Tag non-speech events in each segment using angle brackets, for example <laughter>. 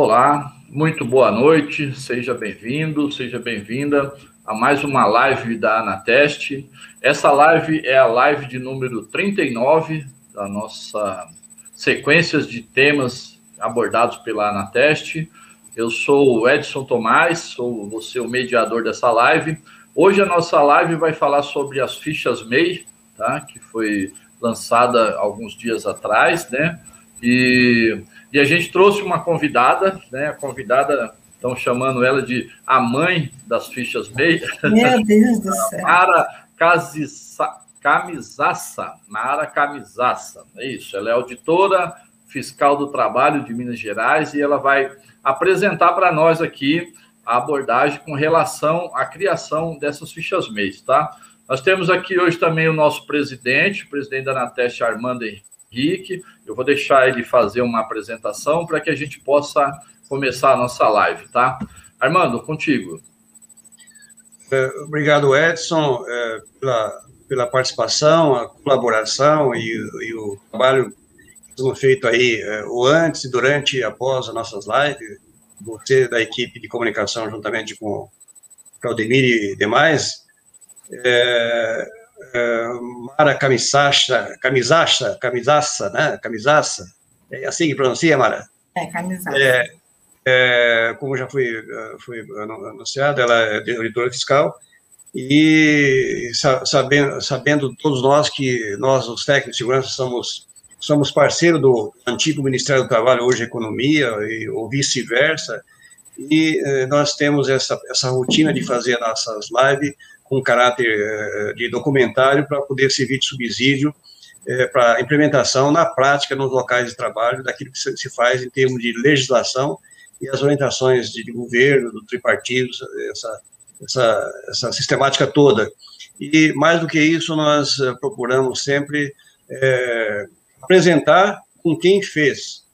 Olá, muito boa noite, seja bem-vindo, seja bem-vinda a mais uma live da Anateste. Essa live é a live de número 39 da nossa sequências de temas abordados pela Anateste. Eu sou o Edson Tomás, sou você o mediador dessa live. Hoje a nossa live vai falar sobre as fichas MEI, tá? que foi lançada alguns dias atrás, né? E e a gente trouxe uma convidada, né? A convidada, estão chamando ela de a mãe das fichas MEI. Meu Deus do <laughs> céu. Mara Camisaça. Mara Camisaça. É isso. Ela é auditora fiscal do trabalho de Minas Gerais e ela vai apresentar para nós aqui a abordagem com relação à criação dessas fichas MEI, tá? Nós temos aqui hoje também o nosso presidente, o presidente da Anateste, Armando Henrique Henrique. Eu vou deixar ele fazer uma apresentação para que a gente possa começar a nossa live, tá? Armando, contigo. É, obrigado, Edson, é, pela, pela participação, a colaboração e, e o trabalho que feito aí, é, o antes, durante e após as nossas lives. Você da equipe de comunicação, juntamente com Claudemir e demais. É, Mara Camisacha, Camisaça, né? Camisaça. É assim que pronuncia, Mara? É, Camisaça. É, é, como já foi, foi anunciado, ela é diretora fiscal e sabendo, sabendo todos nós que nós, os técnicos de segurança, somos, somos parceiros do antigo Ministério do Trabalho, hoje Economia, e, ou vice-versa, e eh, nós temos essa, essa rotina de fazer nossas lives com caráter eh, de documentário para poder servir de subsídio é, para implementação na prática nos locais de trabalho daquilo que se faz em termos de legislação e as orientações de, governo, do tripartido, essa, essa, essa sistemática toda. E, mais do que isso, nós eh, procuramos sempre é, apresentar com quem fez,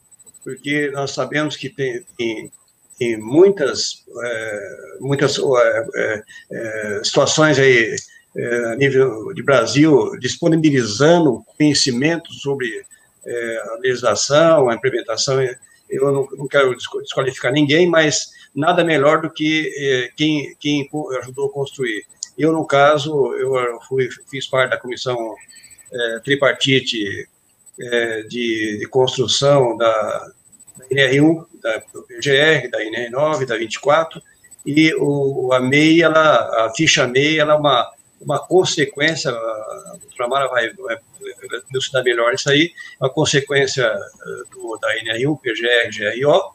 porque nós sabemos que tem, tem em muitas, é, muitas é, é, situações aí, é, a nível de Brasil, disponibilizando conhecimento sobre é, a legislação, a implementação. Eu não, não, quero desqualificar ninguém, mas nada melhor do que é, quem, quem ajudou a construir. Eu, no caso, eu fui, fiz parte da comissão tripartite de, de construção da, NR1, da PGR, da INR9, da 24, e o, a MEI, ela, a ficha MEI, ela é uma, uma consequência, a doutora vai, vai elucidar melhor isso aí, uma consequência eh, do, da NR1, PGR, GRO,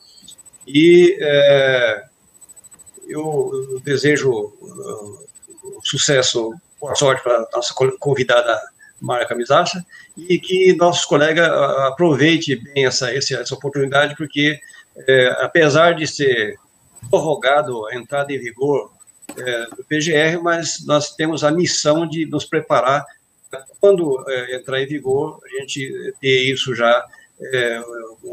e é, eu desejo uh, sucesso, boa sorte para a nossa convidada Mara Camisaça, e que nossos colegas aproveitem bem essa, essa oportunidade, porque é, apesar de ser prorrogado a entrada em vigor é, do PGR, mas nós temos a missão de nos preparar quando é, entrar em vigor, a gente ter isso já é,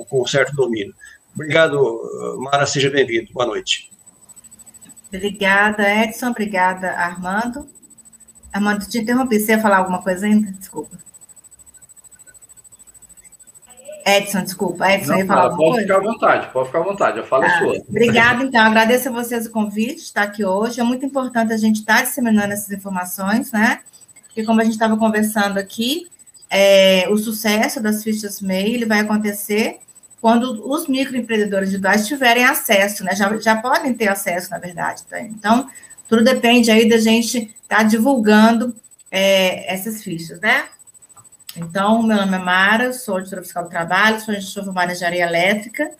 com certo domínio. Obrigado, Mara, seja bem-vindo. Boa noite. Obrigada, Edson. Obrigada, Armando. Armando, te interrompi. Você ia falar alguma coisa ainda? Desculpa. Edson, desculpa. Edson, Não, ia falar alguma pode coisa? ficar à vontade, pode ficar à vontade, eu falo tá. sua. Obrigada, então. Agradeço a vocês o convite de estar aqui hoje. É muito importante a gente estar disseminando essas informações, né? Porque, como a gente estava conversando aqui, é, o sucesso das fichas MEI ele vai acontecer quando os microempreendedores individuais tiverem acesso, né? Já, já podem ter acesso, na verdade. Tá? Então, tudo depende aí da gente estar tá divulgando é, essas fichas, né? Então, meu nome é Mara, sou auditora fiscal do trabalho, sou gestora formada em elétrica,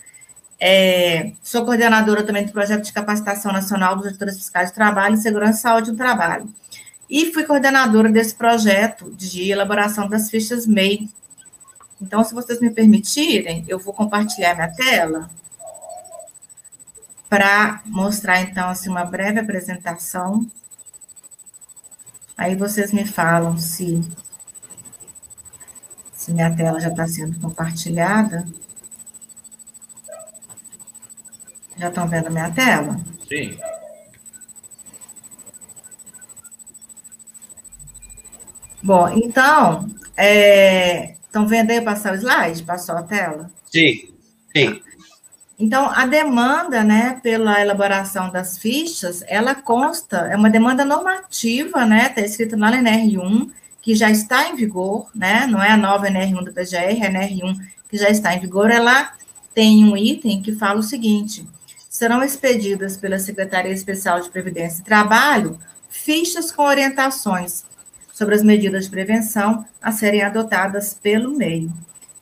é, sou coordenadora também do projeto de capacitação nacional dos auditores fiscais do trabalho e segurança e saúde do trabalho. E fui coordenadora desse projeto de elaboração das fichas MEI. Então, se vocês me permitirem, eu vou compartilhar minha tela para mostrar, então, assim, uma breve apresentação. Aí vocês me falam se se minha tela já está sendo compartilhada. Já estão vendo a minha tela? Sim. Bom, então, é, estão vendo aí passar o slide? Passou a tela? Sim, sim. Então, a demanda, né, pela elaboração das fichas, ela consta, é uma demanda normativa, né, está escrito na NR1, que já está em vigor, né, não é a nova NR1 do PGR, é a NR1 que já está em vigor, ela tem um item que fala o seguinte, serão expedidas pela Secretaria Especial de Previdência e Trabalho fichas com orientações sobre as medidas de prevenção a serem adotadas pelo MEI.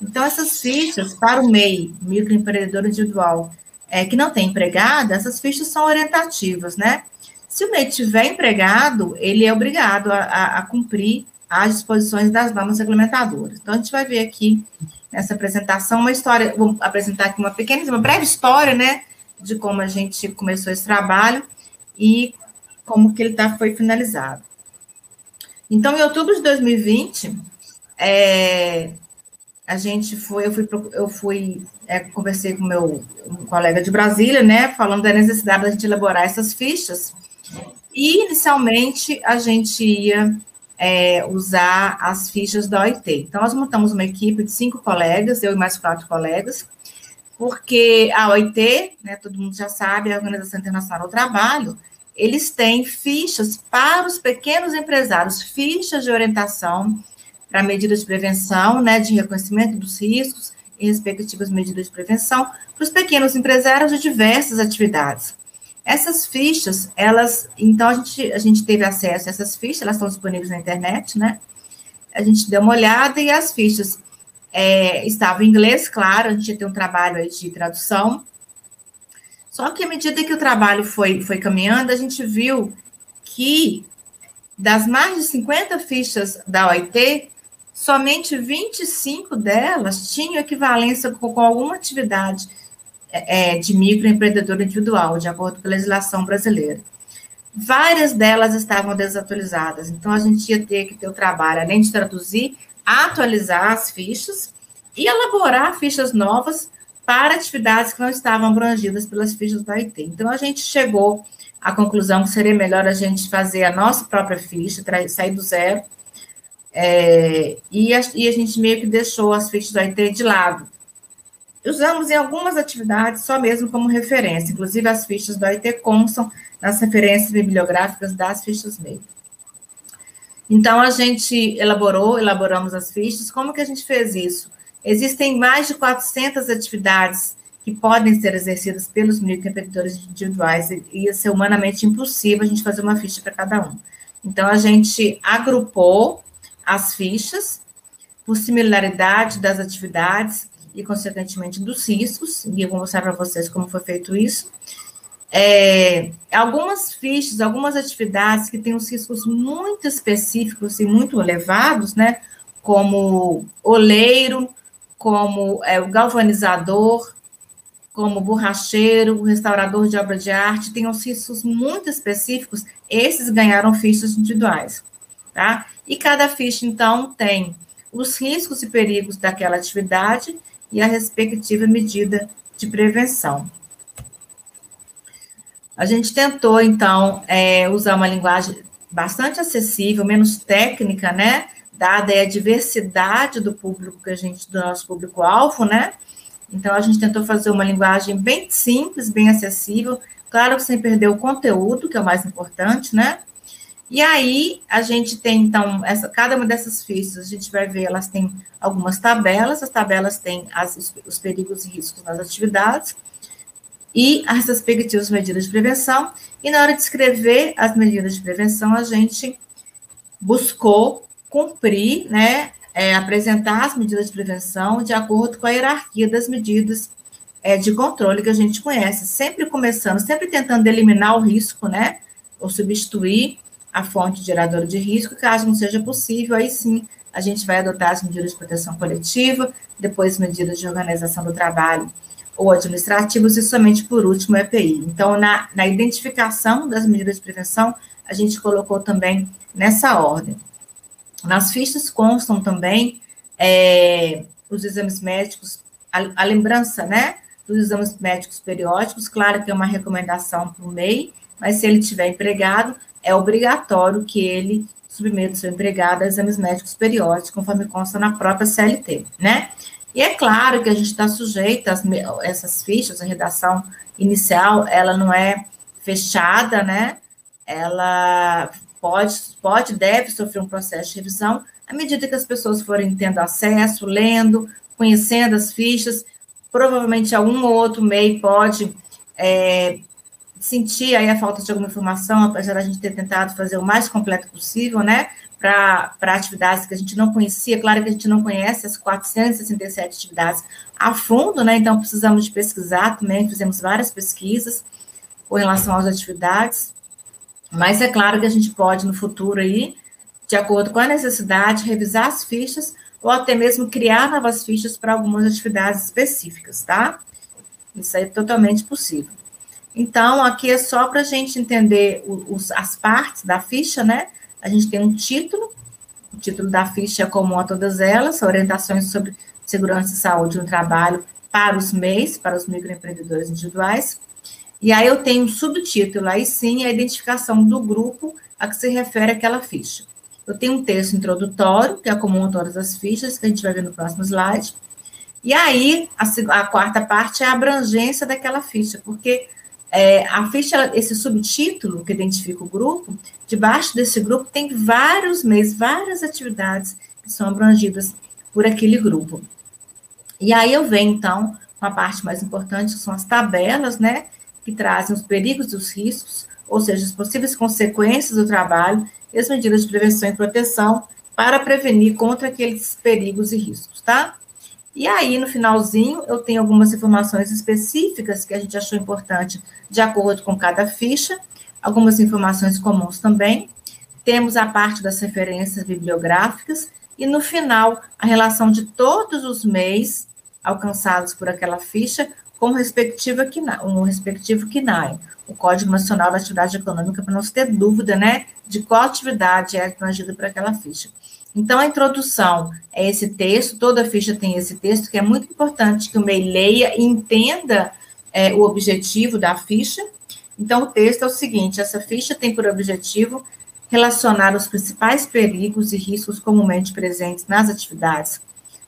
Então, essas fichas para o MEI, microempreendedor individual, é, que não tem empregado, essas fichas são orientativas, né? Se o MEI tiver empregado, ele é obrigado a, a, a cumprir as disposições das normas regulamentadoras. Então, a gente vai ver aqui nessa apresentação uma história, vou apresentar aqui uma pequena, uma breve história, né, de como a gente começou esse trabalho e como que ele tá, foi finalizado. Então, em outubro de 2020, é, a gente foi, eu fui, eu fui é, conversei com meu um colega de Brasília, né, falando da necessidade da gente elaborar essas fichas. E, inicialmente, a gente ia é, usar as fichas da OIT. Então, nós montamos uma equipe de cinco colegas, eu e mais quatro colegas, porque a OIT, né, todo mundo já sabe, a Organização Internacional do Trabalho, eles têm fichas para os pequenos empresários, fichas de orientação para medidas de prevenção, né, de reconhecimento dos riscos e respectivas medidas de prevenção para os pequenos empresários de diversas atividades. Essas fichas, elas, então a gente, a gente teve acesso a essas fichas, elas estão disponíveis na internet, né? A gente deu uma olhada e as fichas é, estavam em inglês, claro, a gente tem um trabalho aí de tradução, só que à medida que o trabalho foi, foi caminhando, a gente viu que das mais de 50 fichas da OIT, somente 25 delas tinham equivalência com, com alguma atividade é, é, de microempreendedor individual, de acordo com a legislação brasileira. Várias delas estavam desatualizadas, então a gente ia ter que ter o trabalho, além de traduzir, atualizar as fichas e elaborar fichas novas para atividades que não estavam abrangidas pelas fichas da IT. Então, a gente chegou à conclusão que seria melhor a gente fazer a nossa própria ficha, sair do zero, é, e, a, e, a, gente meio que deixou as fichas da IT de lado. Usamos em algumas atividades só mesmo como referência, inclusive as fichas da IT constam nas referências bibliográficas das fichas MEI. Então, a gente elaborou, elaboramos as fichas. Como que a gente fez isso? Existem mais de 400 atividades que podem ser exercidas pelos microempreendedores individuais e ia ser humanamente impossível a gente fazer uma ficha para cada um. Então, a gente agrupou as fichas por similaridade das atividades e, consequentemente, dos riscos, e eu vou mostrar para vocês como foi feito isso. É, algumas fichas, algumas atividades que têm os riscos muito específicos e muito elevados, né, como oleiro, como é, o galvanizador, como borracheiro, restaurador de obra de arte, tem uns riscos muito específicos, esses ganharam fichas individuais, tá? E cada ficha, então, tem os riscos e perigos daquela atividade e a respectiva medida de prevenção. A gente tentou, então, é, usar uma linguagem bastante acessível, menos técnica, né? dada a diversidade do público que a gente, do nosso público-alvo, né? Então, a gente tentou fazer uma linguagem bem simples, bem acessível, claro que sem perder o conteúdo, que é o mais importante, né? E aí, a gente tem, então, essa, cada uma dessas fichas, a gente vai ver, elas têm algumas tabelas, as tabelas têm as, os, os perigos e riscos nas atividades, e as respectivas medidas de prevenção, e na hora de escrever as medidas de prevenção, a gente buscou cumprir, né, é, apresentar as medidas de prevenção de acordo com a hierarquia das medidas é, de controle que a gente conhece, sempre começando, sempre tentando eliminar o risco, né, ou substituir a fonte geradora de risco, caso não seja possível, aí sim a gente vai adotar as medidas de proteção coletiva, depois medidas de organização do trabalho ou administrativos e somente por último EPI. Então, na, na identificação das medidas de prevenção, a gente colocou também nessa ordem. Nas fichas constam também é, os exames médicos, a, a, lembrança, né, dos exames médicos periódicos, claro que é uma recomendação para o MEI, mas se ele tiver empregado, é obrigatório que ele submeta o seu empregado a exames médicos periódicos, conforme consta na própria CLT, né? E é claro que a gente está sujeito a essas fichas, a redação inicial, ela não é fechada, né? Ela pode, pode, deve sofrer um processo de revisão à medida que as pessoas forem tendo acesso, lendo, conhecendo as fichas. Provavelmente algum ou outro MEI pode é, sentir aí a falta de alguma informação, apesar da gente ter tentado fazer o mais completo possível, né? para atividades que a gente não conhecia. Claro que a gente não conhece as 467 atividades a fundo, né? Então precisamos de pesquisar também, fizemos várias pesquisas com relação às atividades. Mas é claro que a gente pode, no futuro aí, de acordo com a necessidade, revisar as fichas ou até mesmo criar novas fichas para algumas atividades específicas, tá? Isso é totalmente possível. Então, aqui é só para a gente entender os, as partes da ficha, né? a gente tem um título, o título da ficha é comum a todas elas, orientações sobre segurança e saúde no trabalho para os MEIs, para os microempreendedores individuais. E aí eu tenho um subtítulo, aí sim a identificação do grupo a que se refere aquela ficha. Eu tenho um texto introdutório, que é comum a todas as fichas, que a gente vai ver no próximo slide. E aí, a, a quarta parte é a abrangência daquela ficha, porque é, a ficha, esse subtítulo que identifica o grupo, debaixo desse grupo tem vários meses, várias atividades que são abrangidas por aquele grupo. E aí eu venho, então, com a parte mais importante, que são as tabelas, né, que trazem os perigos e os riscos, ou seja, as possíveis consequências do trabalho e as medidas de prevenção e proteção para prevenir contra aqueles perigos e riscos, tá? E aí, no finalzinho, eu tenho algumas informações específicas que a gente achou importante de acordo com cada ficha, algumas informações comuns também. Temos a parte das referências bibliográficas e, no final, a relação de todos os MEIs alcançados por aquela ficha com o respectivo KNAI, um respectivo o Código Nacional da Atividade Econômica, para não se ter dúvida, né, de qual atividade é abrangida por aquela ficha. Então, a introdução é esse texto, toda ficha tem esse texto, que é muito importante que o MEI leia e entenda é, o objetivo da ficha. Então, o texto é o seguinte: essa ficha tem por objetivo relacionar os principais perigos e riscos comumente presentes nas atividades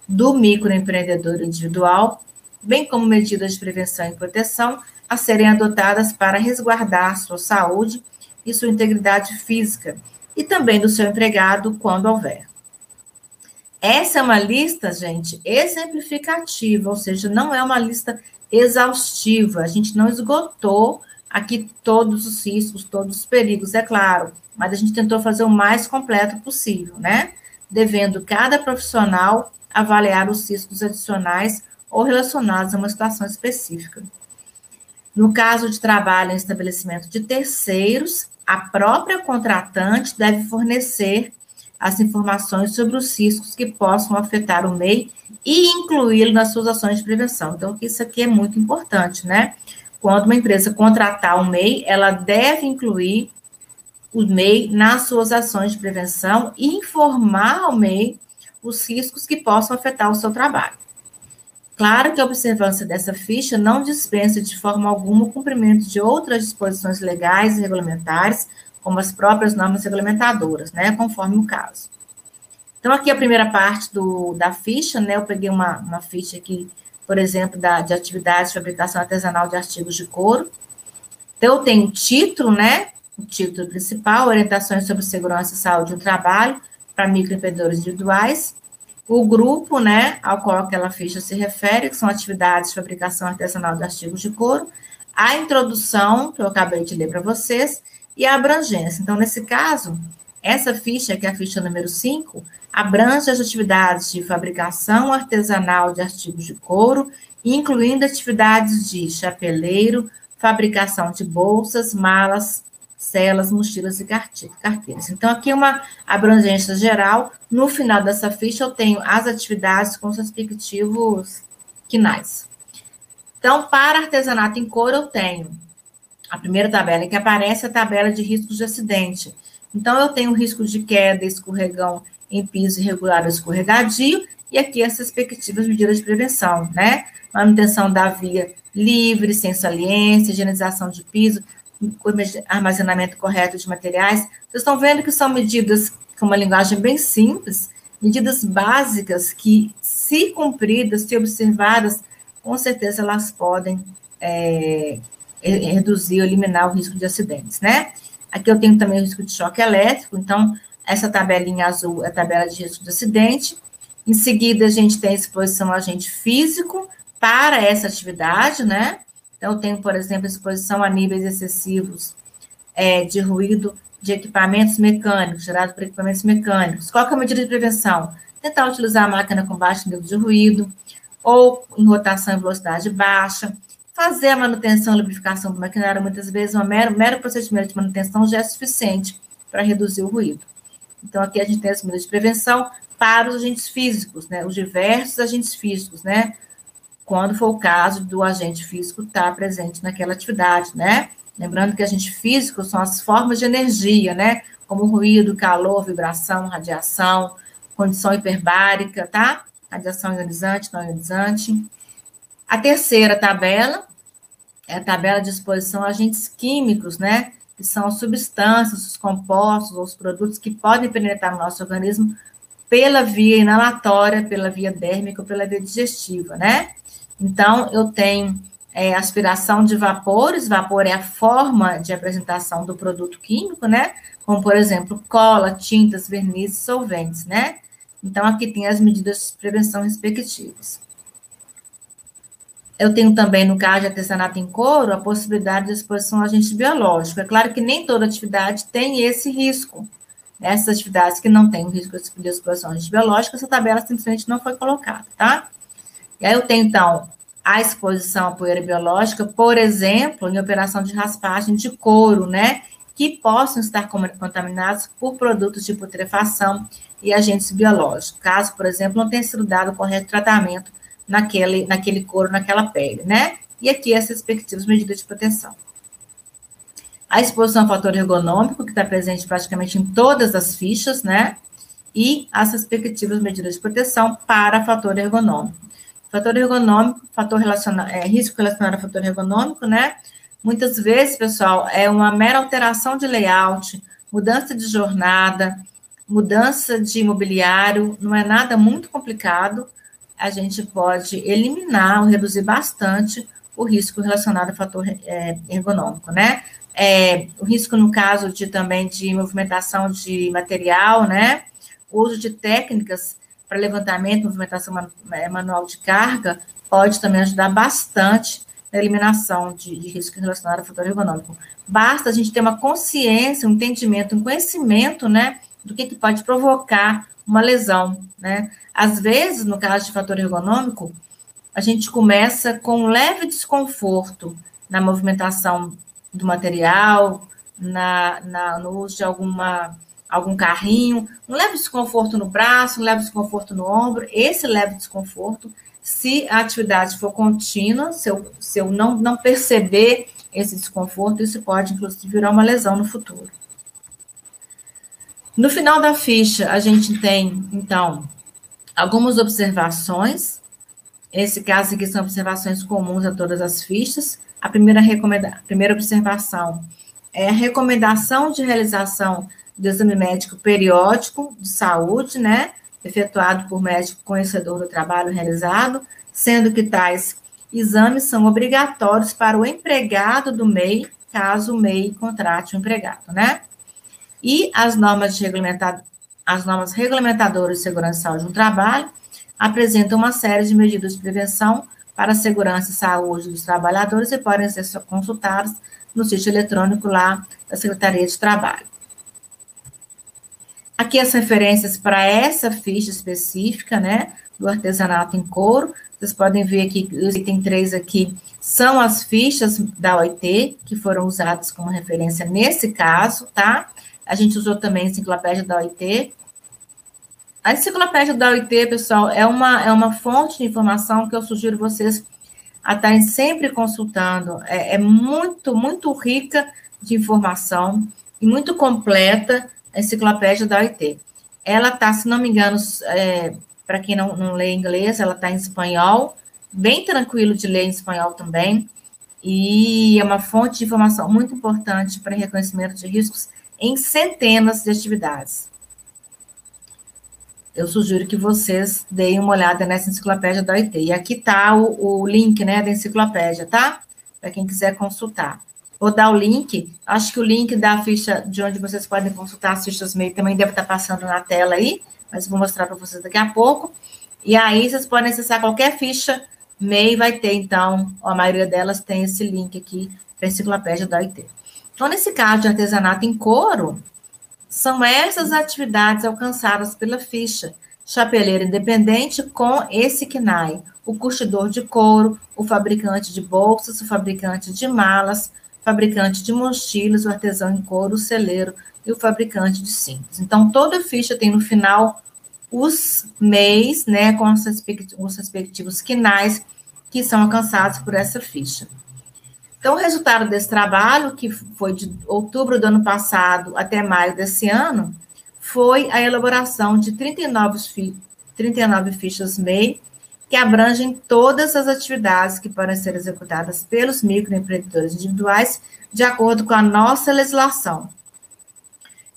do microempreendedor individual, bem como medidas de prevenção e proteção a serem adotadas para resguardar sua saúde e sua integridade física e também do seu empregado quando houver. Essa é uma lista, gente, exemplificativa, ou seja, não é uma lista exaustiva. A gente não esgotou aqui todos os riscos, todos os perigos, é claro, mas a gente tentou fazer o mais completo possível, né? Devendo cada profissional avaliar os riscos adicionais ou relacionados a uma situação específica. No caso de trabalho em estabelecimento de terceiros, a própria contratante deve fornecer as informações sobre os riscos que possam afetar o MEI e incluí-lo nas suas ações de prevenção. Então, isso aqui é muito importante, né? Quando uma empresa contratar o MEI, ela deve incluir o MEI nas suas ações de prevenção e informar ao MEI os riscos que possam afetar o seu trabalho. Claro que a observância dessa ficha não dispensa de forma alguma o cumprimento de outras disposições legais e regulamentares como as próprias normas regulamentadoras, né, conforme o caso. Então, aqui a primeira parte do, da ficha, né, eu peguei uma, uma ficha aqui, por exemplo, da, de atividades de fabricação artesanal de artigos de couro. Então, eu tenho o título, né, o título principal, orientações sobre segurança e saúde do trabalho para microempreendedores individuais, o grupo, né, ao qual aquela ficha se refere, que são atividades de fabricação artesanal de artigos de couro, a introdução, que eu acabei de ler para vocês, e a abrangência. Então, nesse caso, essa ficha, que é a ficha número 5, abrange as atividades de fabricação artesanal de artigos de couro, incluindo atividades de chapeleiro, fabricação de bolsas, malas, celas, mochilas e carteiras. Então, aqui é uma abrangência geral. No final dessa ficha, eu tenho as atividades com seus respectivos quinais. Então, para artesanato em couro, eu tenho a primeira tabela em que aparece a tabela de riscos de acidente. Então, eu tenho risco de queda, escorregão em piso irregular ou escorregadio, e aqui as respectivas medidas de prevenção, né? Manutenção da via livre, sem saliência, higienização de piso, armazenamento correto de materiais. Vocês estão vendo que são medidas com uma linguagem bem simples, medidas básicas que, se cumpridas, se observadas, com certeza elas podem é, reduzir ou eliminar o risco de acidentes, né? Aqui eu tenho também o risco de choque elétrico, então, essa tabelinha azul é a tabela de risco de acidente. Em seguida, a gente tem a exposição ao agente físico para essa atividade, né? Então, eu tenho, por exemplo, exposição a níveis excessivos é, de ruído de equipamentos mecânicos, gerado por equipamentos mecânicos. Qual é a medida de prevenção? Tentar utilizar a máquina com baixo nível de ruído, ou em rotação em velocidade baixa, fazer a manutenção e lubrificação do maquinário, muitas vezes, um mero, mero procedimento de manutenção já é suficiente para reduzir o ruído. Então, aqui a gente tem as medidas de prevenção para os agentes físicos, né? Os diversos agentes físicos, né? Quando for o caso do agente físico estar presente naquela atividade, né? Lembrando que agente físico são as formas de energia, né? Como ruído, calor, vibração, radiação, condição hiperbárica, tá? Radiação ionizante, não ionizante. A terceira tabela é a tabela de exposição a agentes químicos, né? Que são as substâncias, os compostos, os produtos que podem penetrar no nosso organismo pela via inalatória, pela via dérmica ou pela via digestiva, né? Então, eu tenho é, aspiração de vapores, vapor é a forma de apresentação do produto químico, né? Como, por exemplo, cola, tintas, vernizes, solventes, né? Então, aqui tem as medidas de prevenção respectivas. Eu tenho também, no caso de artesanato em couro, a possibilidade de exposição a agente biológico. É claro que nem toda atividade tem esse risco. Essas atividades que não têm o risco de exposição a agente biológico, essa tabela simplesmente não foi colocada, tá? E aí eu tenho, então, a exposição à poeira biológica, por exemplo, em operação de raspagem de couro, né? Que possam estar contaminados por produtos de putrefação e agentes biológicos. Caso, por exemplo, não tenha sido dado o correto tratamento naquele, naquele couro, naquela pele, né? E aqui as respectivas medidas de proteção. A exposição ao fator ergonômico, que está presente praticamente em todas as fichas, né? E as respectivas medidas de proteção para fator ergonômico. Fator ergonômico, fator relacionado, é, risco relacionado a fator ergonômico, né? Muitas vezes, pessoal, é uma mera alteração de layout, mudança de jornada, mudança de imobiliário, não é nada muito complicado. A gente pode eliminar ou reduzir bastante o risco relacionado a fator é, ergonômico, né? É, o risco no caso de também de movimentação de material, né? O uso de técnicas para levantamento, movimentação é, manual de carga, pode também ajudar bastante na eliminação de, de risco relacionado ao fator ergonômico. Basta a gente ter uma consciência, um entendimento, um conhecimento, né, do que, que pode provocar uma lesão, né? Às vezes, no caso de fator ergonômico, a gente começa com um leve desconforto na movimentação do material, na, na, no uso de alguma algum carrinho, um leve desconforto no braço, um leve desconforto no ombro, esse leve desconforto, se a atividade for contínua, se eu, se eu não, não perceber esse desconforto, isso pode, inclusive, virar uma lesão no futuro. No final da ficha, a gente tem, então, algumas observações. Esse caso aqui são observações comuns a todas as fichas. A primeira, recomenda a primeira observação é a recomendação de realização do exame médico periódico de saúde, né, efetuado por médico conhecedor do trabalho realizado, sendo que tais exames são obrigatórios para o empregado do MEI, caso o MEI contrate o empregado, né? E as normas, de regulamentar, as normas regulamentadoras de segurança e saúde no trabalho apresentam uma série de medidas de prevenção para a segurança e saúde dos trabalhadores e podem ser consultadas no sítio eletrônico lá da Secretaria de Trabalho. Aqui as referências para essa ficha específica, né, do artesanato em couro. Vocês podem ver aqui, os item 3 aqui são as fichas da OIT, que foram usadas como referência nesse caso, tá? A gente usou também a enciclopédia da OIT. A enciclopédia da OIT, pessoal, é uma, é uma fonte de informação que eu sugiro vocês a estarem sempre consultando. É, é muito, muito rica de informação e muito completa a enciclopédia da OIT. Ela está, se não me engano, é, para quem não, não lê inglês, ela está em espanhol, bem tranquilo de ler em espanhol também, e é uma fonte de informação muito importante para reconhecimento de riscos em centenas de atividades. eu sugiro que vocês deem uma olhada nessa enciclopédia da OIT. E aqui está o, o, link né, da enciclopédia, tá? Para quem quiser consultar. Vou dar o link, acho que o link da ficha de onde vocês podem consultar as fichas MEI também deve estar passando na tela aí, mas vou mostrar para vocês daqui a pouco. E aí vocês podem acessar qualquer ficha MEI, vai ter, então, a maioria delas tem esse link aqui para a enciclopédia da OIT. Então, nesse caso de artesanato em couro, são essas atividades alcançadas pela ficha chapeleiro independente com esse KNAI, o curtidor de couro, o fabricante de bolsas, o fabricante de malas, fabricante de mochilas, o artesão em couro, o celeiro e o fabricante de cintos. Então, toda ficha tem no final os MEIs, né, com os respectivos quinais que são alcançados por essa ficha. Então, o resultado desse trabalho, que foi de outubro do ano passado até maio desse ano, foi a elaboração de 39, fi 39 fichas MEI, que abrangem todas as atividades que podem ser executadas pelos microempreendedores individuais, de acordo com a nossa legislação.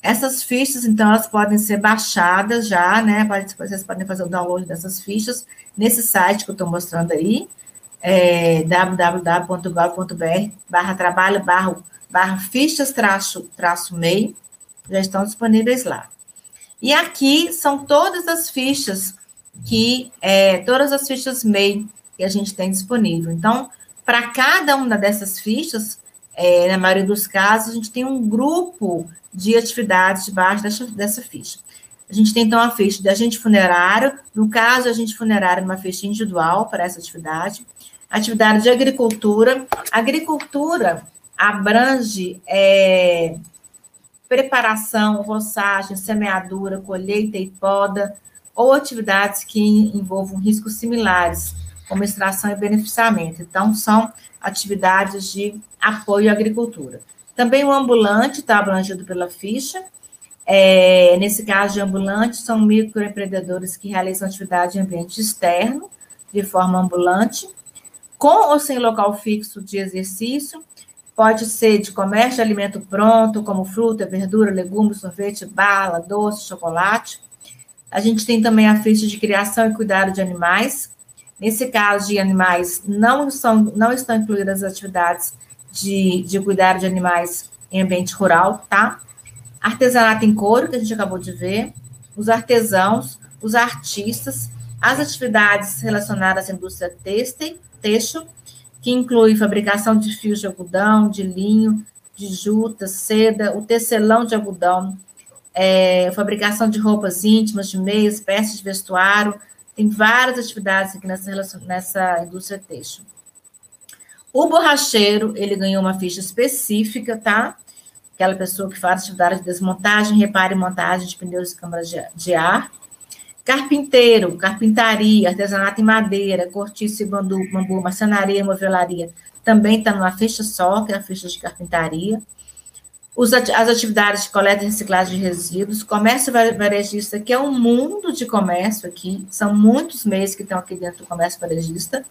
Essas fichas, então, elas podem ser baixadas já, né? Vocês podem fazer o download dessas fichas nesse site que eu estou mostrando aí, é, www.gov.br barra trabalho barra, barra fichas traço, traço MEI, já estão disponíveis lá. E aqui são todas as fichas que, é, todas as fichas MEI que a gente tem disponível. Então, para cada uma dessas fichas, é, na maioria dos casos, a gente tem um grupo de atividades debaixo dessa, dessa ficha. A gente tem, então, a ficha de agente funerário, no caso, agente funerário, uma ficha individual para essa atividade atividade de agricultura. Agricultura abrange é, preparação, roçagem, semeadura, colheita e poda, ou atividades que envolvam riscos similares, como extração e beneficiamento. Então, são atividades de apoio à agricultura. Também o ambulante está abrangido pela ficha. É, nesse caso de ambulante, são microempreendedores que realizam atividade em ambiente externo, de forma ambulante com ou sem local fixo de exercício, pode ser de comércio de alimento pronto, como fruta, verdura, legumes, sorvete, bala, doce, chocolate. A gente tem também a ficha de criação e cuidado de animais. Nesse caso de animais, não, são, não estão incluídas as atividades de, de cuidar de animais em ambiente rural, tá? Artesanato em couro, que a gente acabou de ver, os artesãos, os artistas, as atividades relacionadas à indústria têxtil, têxtil, que inclui fabricação de fios de algodão, de linho, de juta, seda, o tecelão de algodão, é, fabricação de roupas íntimas, de meias, peças de vestuário, tem várias atividades aqui nessa, nessa indústria têxtil. O borracheiro, ele ganhou uma ficha específica, tá? Aquela pessoa que faz atividade de desmontagem, reparo e montagem de pneus e câmaras de, de ar. Carpinteiro, carpintaria, artesanato em madeira, cortiço e bambu, bambu marcenaria, movelaria, também está numa ficha só, que é a ficha de carpintaria. As atividades de coleta e reciclagem de resíduos, comércio varejista, que é um mundo de comércio aqui, são muitos meses que estão aqui dentro do comércio varejista.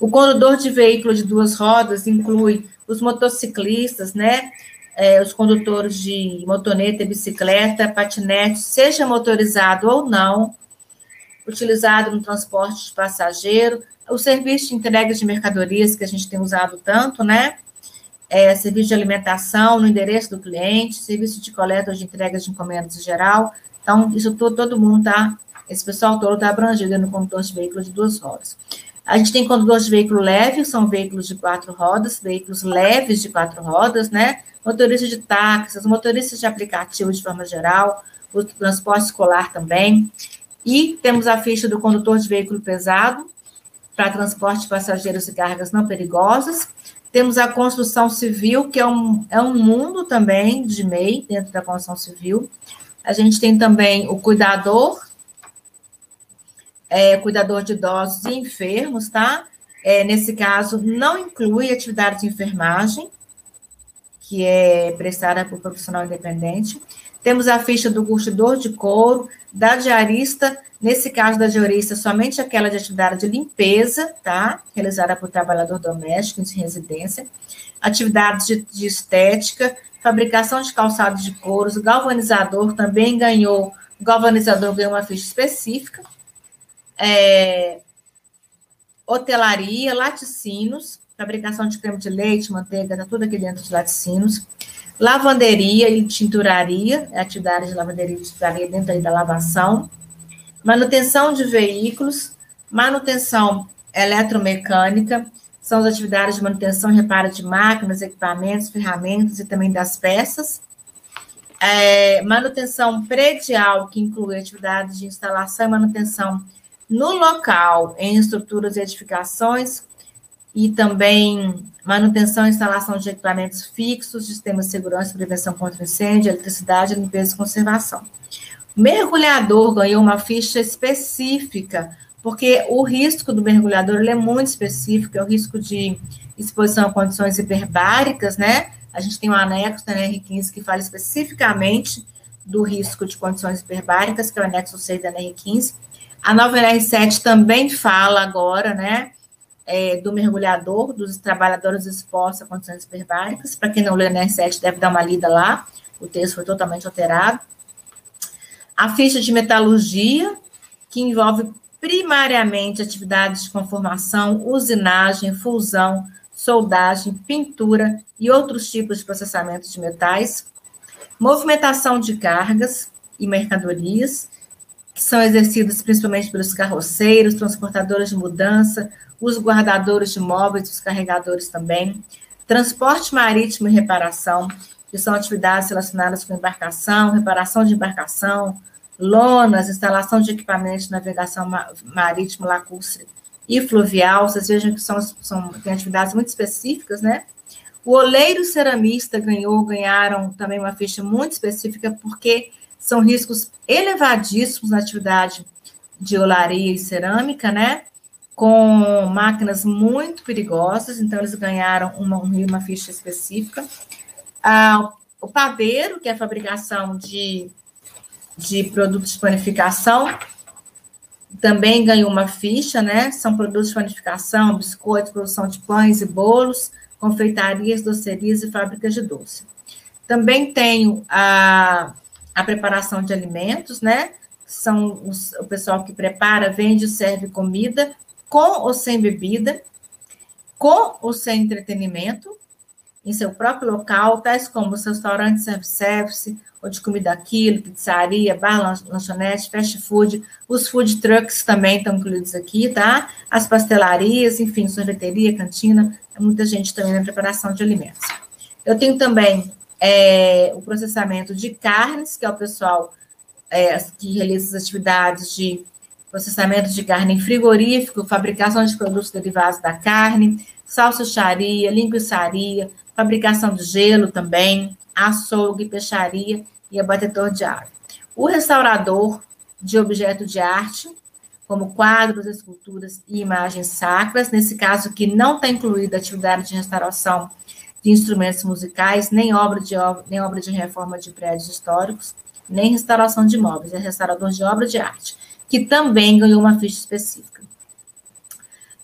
O condutor de veículo de duas rodas inclui os motociclistas, né? É, os condutores de motoneta, bicicleta, patinete, seja motorizado ou não, utilizado no transporte de passageiro, o serviço de entrega de mercadorias que a gente tem usado tanto, né? É, serviço de alimentação no endereço do cliente, serviço de coleta ou de entregas de encomendas em geral. Então, isso todo, todo mundo está, esse pessoal todo está abrangido no condutor de veículos de duas rodas. A gente tem condutores de veículo leve, são veículos de quatro rodas, veículos leves de quatro rodas, né? motoristas de táxis, motoristas de aplicativo de forma geral, o transporte escolar também. E temos a ficha do condutor de veículo pesado, para transporte de passageiros e cargas não perigosas. Temos a construção civil, que é um, é um mundo também de MEI, dentro da construção civil. A gente tem também o cuidador, é, cuidador de idosos e enfermos, tá? É, nesse caso, não inclui atividade de enfermagem, que é prestada por profissional independente. Temos a ficha do curtidor de couro, da diarista, nesse caso da diarista, somente aquela de atividade de limpeza, tá? Realizada por trabalhador doméstico em residência. Atividades de, de estética, fabricação de calçados de couros, galvanizador também ganhou, o galvanizador ganhou uma ficha específica. É, hotelaria, laticínios, fabricação de creme de leite, manteiga, tá tudo aqui dentro de laticínios. Lavanderia e tinturaria, é atividade de lavanderia e tinturaria dentro aí da lavação. Manutenção de veículos, manutenção eletromecânica, são as atividades de manutenção e reparo de máquinas, equipamentos, ferramentas e também das peças. É, manutenção predial, que inclui atividades de instalação e manutenção no local, em estruturas e edificações, e também manutenção e instalação de equipamentos fixos, sistemas de segurança prevenção contra incêndio, eletricidade, limpeza e conservação. O mergulhador ganhou uma ficha específica, porque o risco do mergulhador é muito específico, é o risco de exposição a condições hiperbáricas, né? A gente tem um anexo na NR15 que fala especificamente do risco de condições hiperbáricas, que é o anexo 6 da NR15. A nova NR7 também fala agora, né? é, do mergulhador, dos trabalhadores expostos a condições hiperbáricas. Para quem não lê na R7, deve dar uma lida lá, o texto foi totalmente alterado. A ficha de metalurgia, que envolve primariamente atividades de conformação, usinagem, fusão, soldagem, pintura e outros tipos de processamento de metais. Movimentação de cargas e mercadorias, que são exercidas principalmente pelos carroceiros, transportadores de mudança, os guardadores de móveis, os carregadores também, transporte marítimo e reparação, que são atividades relacionadas com embarcação, reparação de embarcação, lonas, instalação de equipamentos de navegação marítimo, lacustre e fluvial. Vocês vejam que são, são tem atividades muito específicas, né? O oleiro ceramista ganhou, ganharam também uma ficha muito específica, porque são riscos elevadíssimos na atividade de olaria e cerâmica, né? com máquinas muito perigosas, então eles ganharam uma, uma ficha específica. Ah, o padeiro, que é a fabricação de, de produtos de panificação, também ganhou uma ficha, né? São produtos de panificação, biscoitos, produção de pães e bolos, confeitarias, docerias e fábricas de doce. Também tenho a, a preparação de alimentos, né? São os, o pessoal que prepara, vende serve comida com ou sem bebida, com ou sem entretenimento, em seu próprio local, tais como os restaurantes self-service, ou de comida aquilo, pizzaria, bar, lanchonete, fast food, os food trucks também estão incluídos aqui, tá? As pastelarias, enfim, sorveteria, cantina, muita gente também na preparação de alimentos. Eu tenho também é, o processamento de carnes, que é o pessoal é, que realiza as atividades de processamento de carne em frigorífico, fabricação de produtos derivados da carne, salsicharia, linguiçaria, fabricação de gelo também, açougue, peixaria e abatedor de ave. O restaurador de objeto de arte, como quadros, esculturas e imagens sacras, nesse caso que não está incluída a atividade de restauração de instrumentos musicais, nem obra de, nem obra de reforma de prédios históricos, nem restauração de imóveis, é restaurador de obra de arte que também ganhou uma ficha específica.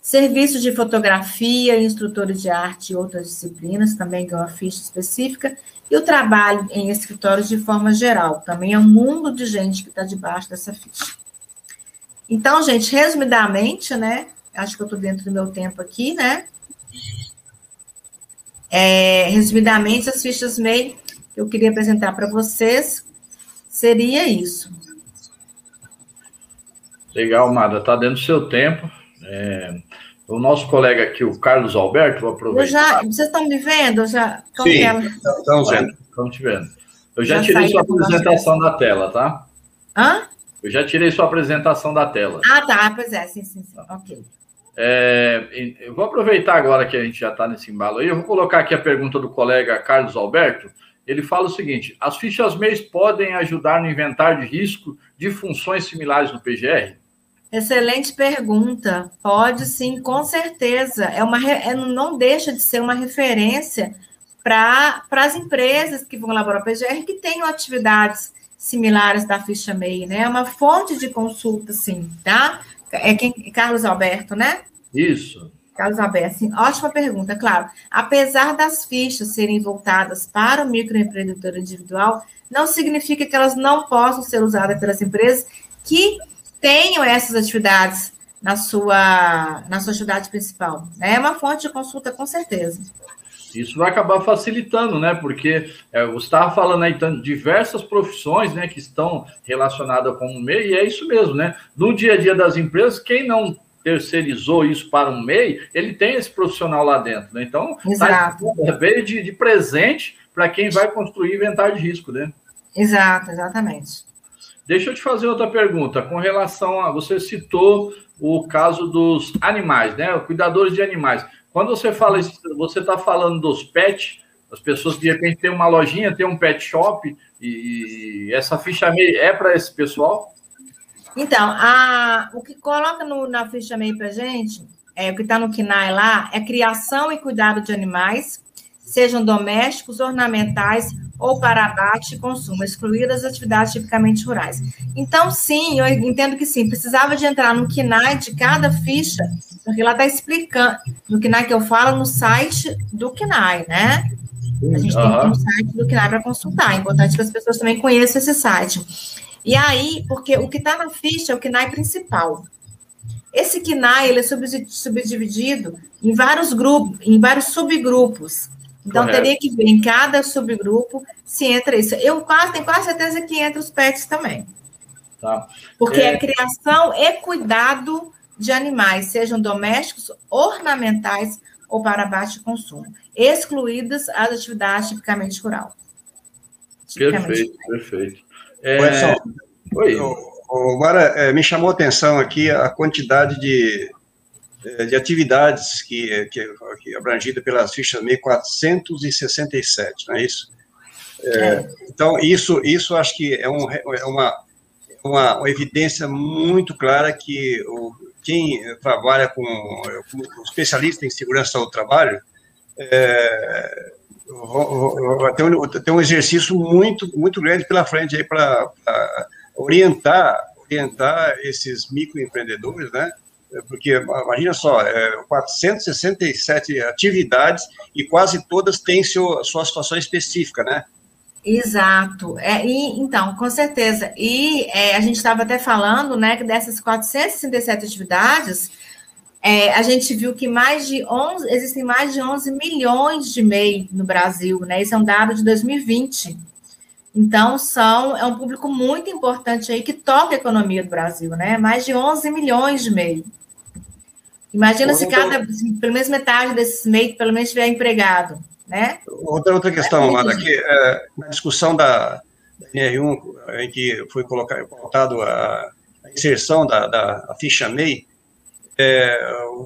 Serviços de fotografia, instrutores de arte e outras disciplinas também ganhou uma ficha específica. E o trabalho em escritórios de forma geral. Também é um mundo de gente que está debaixo dessa ficha. Então, gente, resumidamente, né? Acho que eu estou dentro do meu tempo aqui, né? É, resumidamente, as fichas MEI que eu queria apresentar para vocês seria isso. Legal, Mada, está dentro do seu tempo. É, o nosso colega aqui, o Carlos Alberto, vou aproveitar. Já, vocês estão me vendo? Já, Sim, estamos vendo. Estamos te vendo. Eu já, já tirei sua apresentação da tela, tá? Hã? Eu já tirei sua apresentação da tela. Ah, tá, pois é, sim, sim, sim. ok. É, eu vou aproveitar agora que a gente já está nesse embalo aí, eu vou colocar aqui a pergunta do colega Carlos Alberto. Ele fala o seguinte: as fichas MEIs podem ajudar no inventário de risco de funções similares no PGR? Excelente pergunta. Pode sim, com certeza. É uma, é, não deixa de ser uma referência para as empresas que vão elaborar o PGR que tenham atividades similares da ficha MEI, né? É uma fonte de consulta, sim, tá? É quem, Carlos Alberto, né? Isso. Carlos Alberto, sim, ótima pergunta, claro. Apesar das fichas serem voltadas para o microempreendedor individual, não significa que elas não possam ser usadas pelas empresas que tenham essas atividades na sua, na sua atividade principal. Né? É uma fonte de consulta, com certeza. Isso vai acabar facilitando, né? Porque é, você estava falando aí então, diversas profissões né, que estão relacionadas com o MEI, e é isso mesmo, né? No dia a dia das empresas, quem não terceirizou isso para um MEI, ele tem esse profissional lá dentro, né? Então, tá Exato. Tá, veio de, de presente para quem vai construir inventário de risco, né? Exato, exatamente. Deixa eu te fazer outra pergunta. Com relação a. Você citou o caso dos animais, né? Cuidadores de animais. Quando você fala isso, você está falando dos pets, as pessoas que de repente têm uma lojinha, tem um pet shop, e essa ficha MEI é para esse pessoal? Então, a, o que coloca no, na ficha MEI para gente, é, o que está no KINAI lá, é criação e cuidado de animais, sejam domésticos, ornamentais ou para abate e consumo, excluídas as atividades tipicamente rurais. Então, sim, eu entendo que sim, precisava de entrar no KINAI de cada ficha, porque lá está explicando, no KINAI que eu falo, no site do KINAI, né? A gente uhum. tem um site do KINAI para consultar, é importante que as pessoas também conheçam esse site. E aí, porque o que está na ficha é o KINAI principal. Esse KINAI, ele é subdividido em vários grupos, em vários subgrupos. Então, Correto. teria que ver em cada subgrupo se entra isso. Eu quase, tenho quase certeza que entra os pets também. Tá. Porque é... é criação e cuidado de animais, sejam domésticos, ornamentais ou para baixo consumo, excluídas as atividades tipicamente rural. Tipicamente perfeito, rural. perfeito. É... Oi. Agora, é, me chamou a atenção aqui a quantidade de de atividades que, que, que é abrangida pelas fichas 1467, não é isso? É, é. Então, isso, isso acho que é, um, é uma, uma, uma, evidência muito clara que o, quem trabalha com, com especialista em segurança do trabalho é, tem, um, tem um exercício muito, muito grande pela frente aí para orientar, orientar esses microempreendedores, né? Porque imagina só, é, 467 atividades e quase todas têm seu, sua situação específica, né? Exato. É, e, então, com certeza. E é, a gente estava até falando, né, que dessas 467 atividades, é, a gente viu que mais de 11, existem mais de 11 milhões de MEI no Brasil, né? Isso é um dado de 2020. Então, são, é um público muito importante aí que toca a economia do Brasil, né? Mais de 11 milhões de MEI. Imagina se cada, pelo menos metade desses MEI, pelo menos, estiver empregado, né? Outra, outra questão, é Amanda, que é, na discussão da, da NR1, em que foi colocado, colocado a, a inserção da, da ficha MEI, é,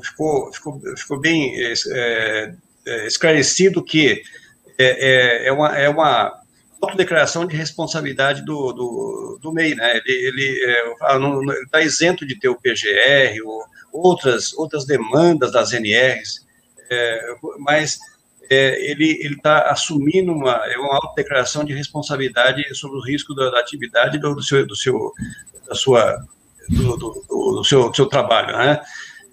ficou, ficou, ficou bem é, é esclarecido que é, é, é, uma, é uma autodeclaração de responsabilidade do, do, do MEI, né? Ele, ele está isento de ter o PGR, o, outras, outras demandas das NRs, é, mas é, ele está assumindo uma, é uma autodeclaração de responsabilidade sobre o risco da, da atividade do, do, seu, do seu, da sua, do, do, do seu, do seu trabalho, né?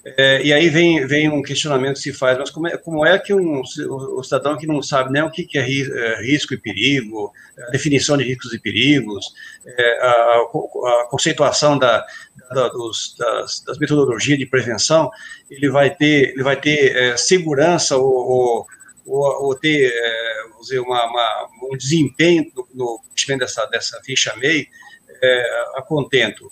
É, e aí vem, vem um questionamento que se faz, mas como é, como é que um, o cidadão que não sabe nem o que, que é, é risco e perigo, a definição de riscos e perigos, é, a, a, conceituação da, da, dos, das, das, metodologias de prevenção, ele vai ter, ele vai ter é, segurança ou, ou, ou, ou ter é, dizer, uma, uma, um desempenho no, no dessa, dessa ficha MEI é, a contento.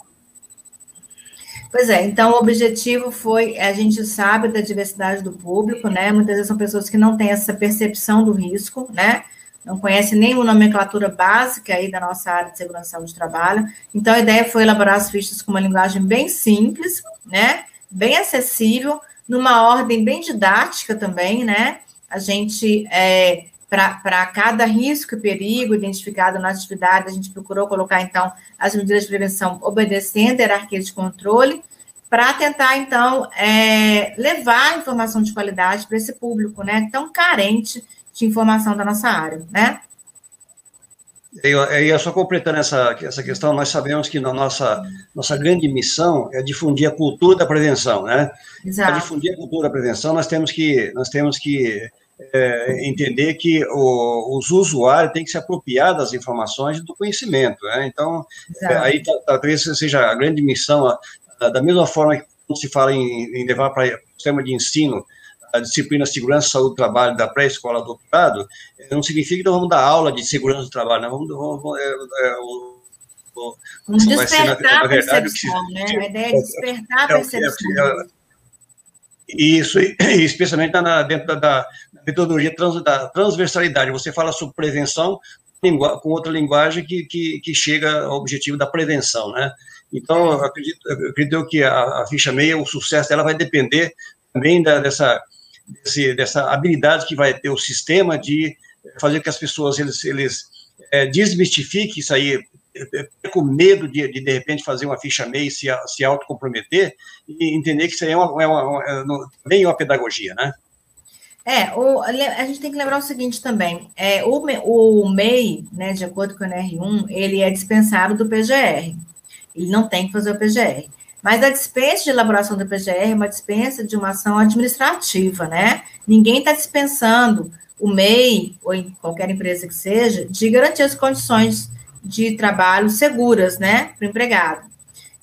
Pois é, então o objetivo foi, a gente sabe da diversidade do público, né? Muitas vezes são pessoas que não têm essa percepção do risco, né? Não conhecem nenhuma nomenclatura básica aí da nossa área de segurança de trabalho. Então a ideia foi elaborar as fichas com uma linguagem bem simples, né? Bem acessível, numa ordem bem didática também, né? A gente é, para cada risco e perigo identificado na atividade, a gente procurou colocar, então, as medidas de prevenção obedecendo a hierarquia de controle para tentar, então, é, levar informação de qualidade para esse público, né, tão carente de informação da nossa área, né? E só completando essa, essa questão, nós sabemos que na nossa, nossa grande missão é difundir a cultura da prevenção, né? Para difundir a cultura da prevenção, nós temos que, nós temos que é, entender que o, os usuários têm que se apropriar das informações e do conhecimento, né? Então, é, aí talvez seja a grande missão, a, a, da mesma forma que se fala em, em levar para o sistema de ensino a disciplina Segurança, Saúde e Trabalho da pré-escola doutorado, eh, não significa que nós vamos dar aula de segurança do trabalho, nós vamos, vamos é, é, o, Vamos despertar a percepção, né? A ideia é <laughs> despertar a percepção. Isso, <coughs> especialmente na, dentro da, da metodologia trans, da transversalidade. Você fala sobre prevenção com outra linguagem que, que, que chega ao objetivo da prevenção, né? Então, eu acredito, eu acredito que a, a ficha meia, o sucesso dela vai depender também da, dessa, desse, dessa habilidade que vai ter o sistema de fazer que as pessoas eles, eles é, desmistifiquem isso aí, com medo de, de, de repente, fazer uma ficha meia e se, se autocomprometer, e entender que isso aí é uma, é uma, é uma, bem uma pedagogia, né? É, o, a gente tem que lembrar o seguinte também, é, o, o MEI, né, de acordo com o NR1, ele é dispensado do PGR, ele não tem que fazer o PGR. Mas a dispensa de elaboração do PGR é uma dispensa de uma ação administrativa, né? Ninguém está dispensando o MEI, ou qualquer empresa que seja, de garantir as condições de trabalho seguras, né, para o empregado.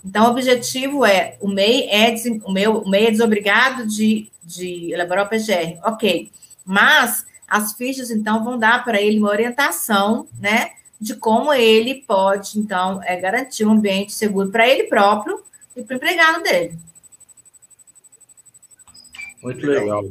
Então, o objetivo é, o MEI é, o meu, o MEI é desobrigado de, de elaborar o PGR, ok, mas as fichas, então, vão dar para ele uma orientação, né, de como ele pode, então, é, garantir um ambiente seguro para ele próprio e para o empregado dele. Muito legal.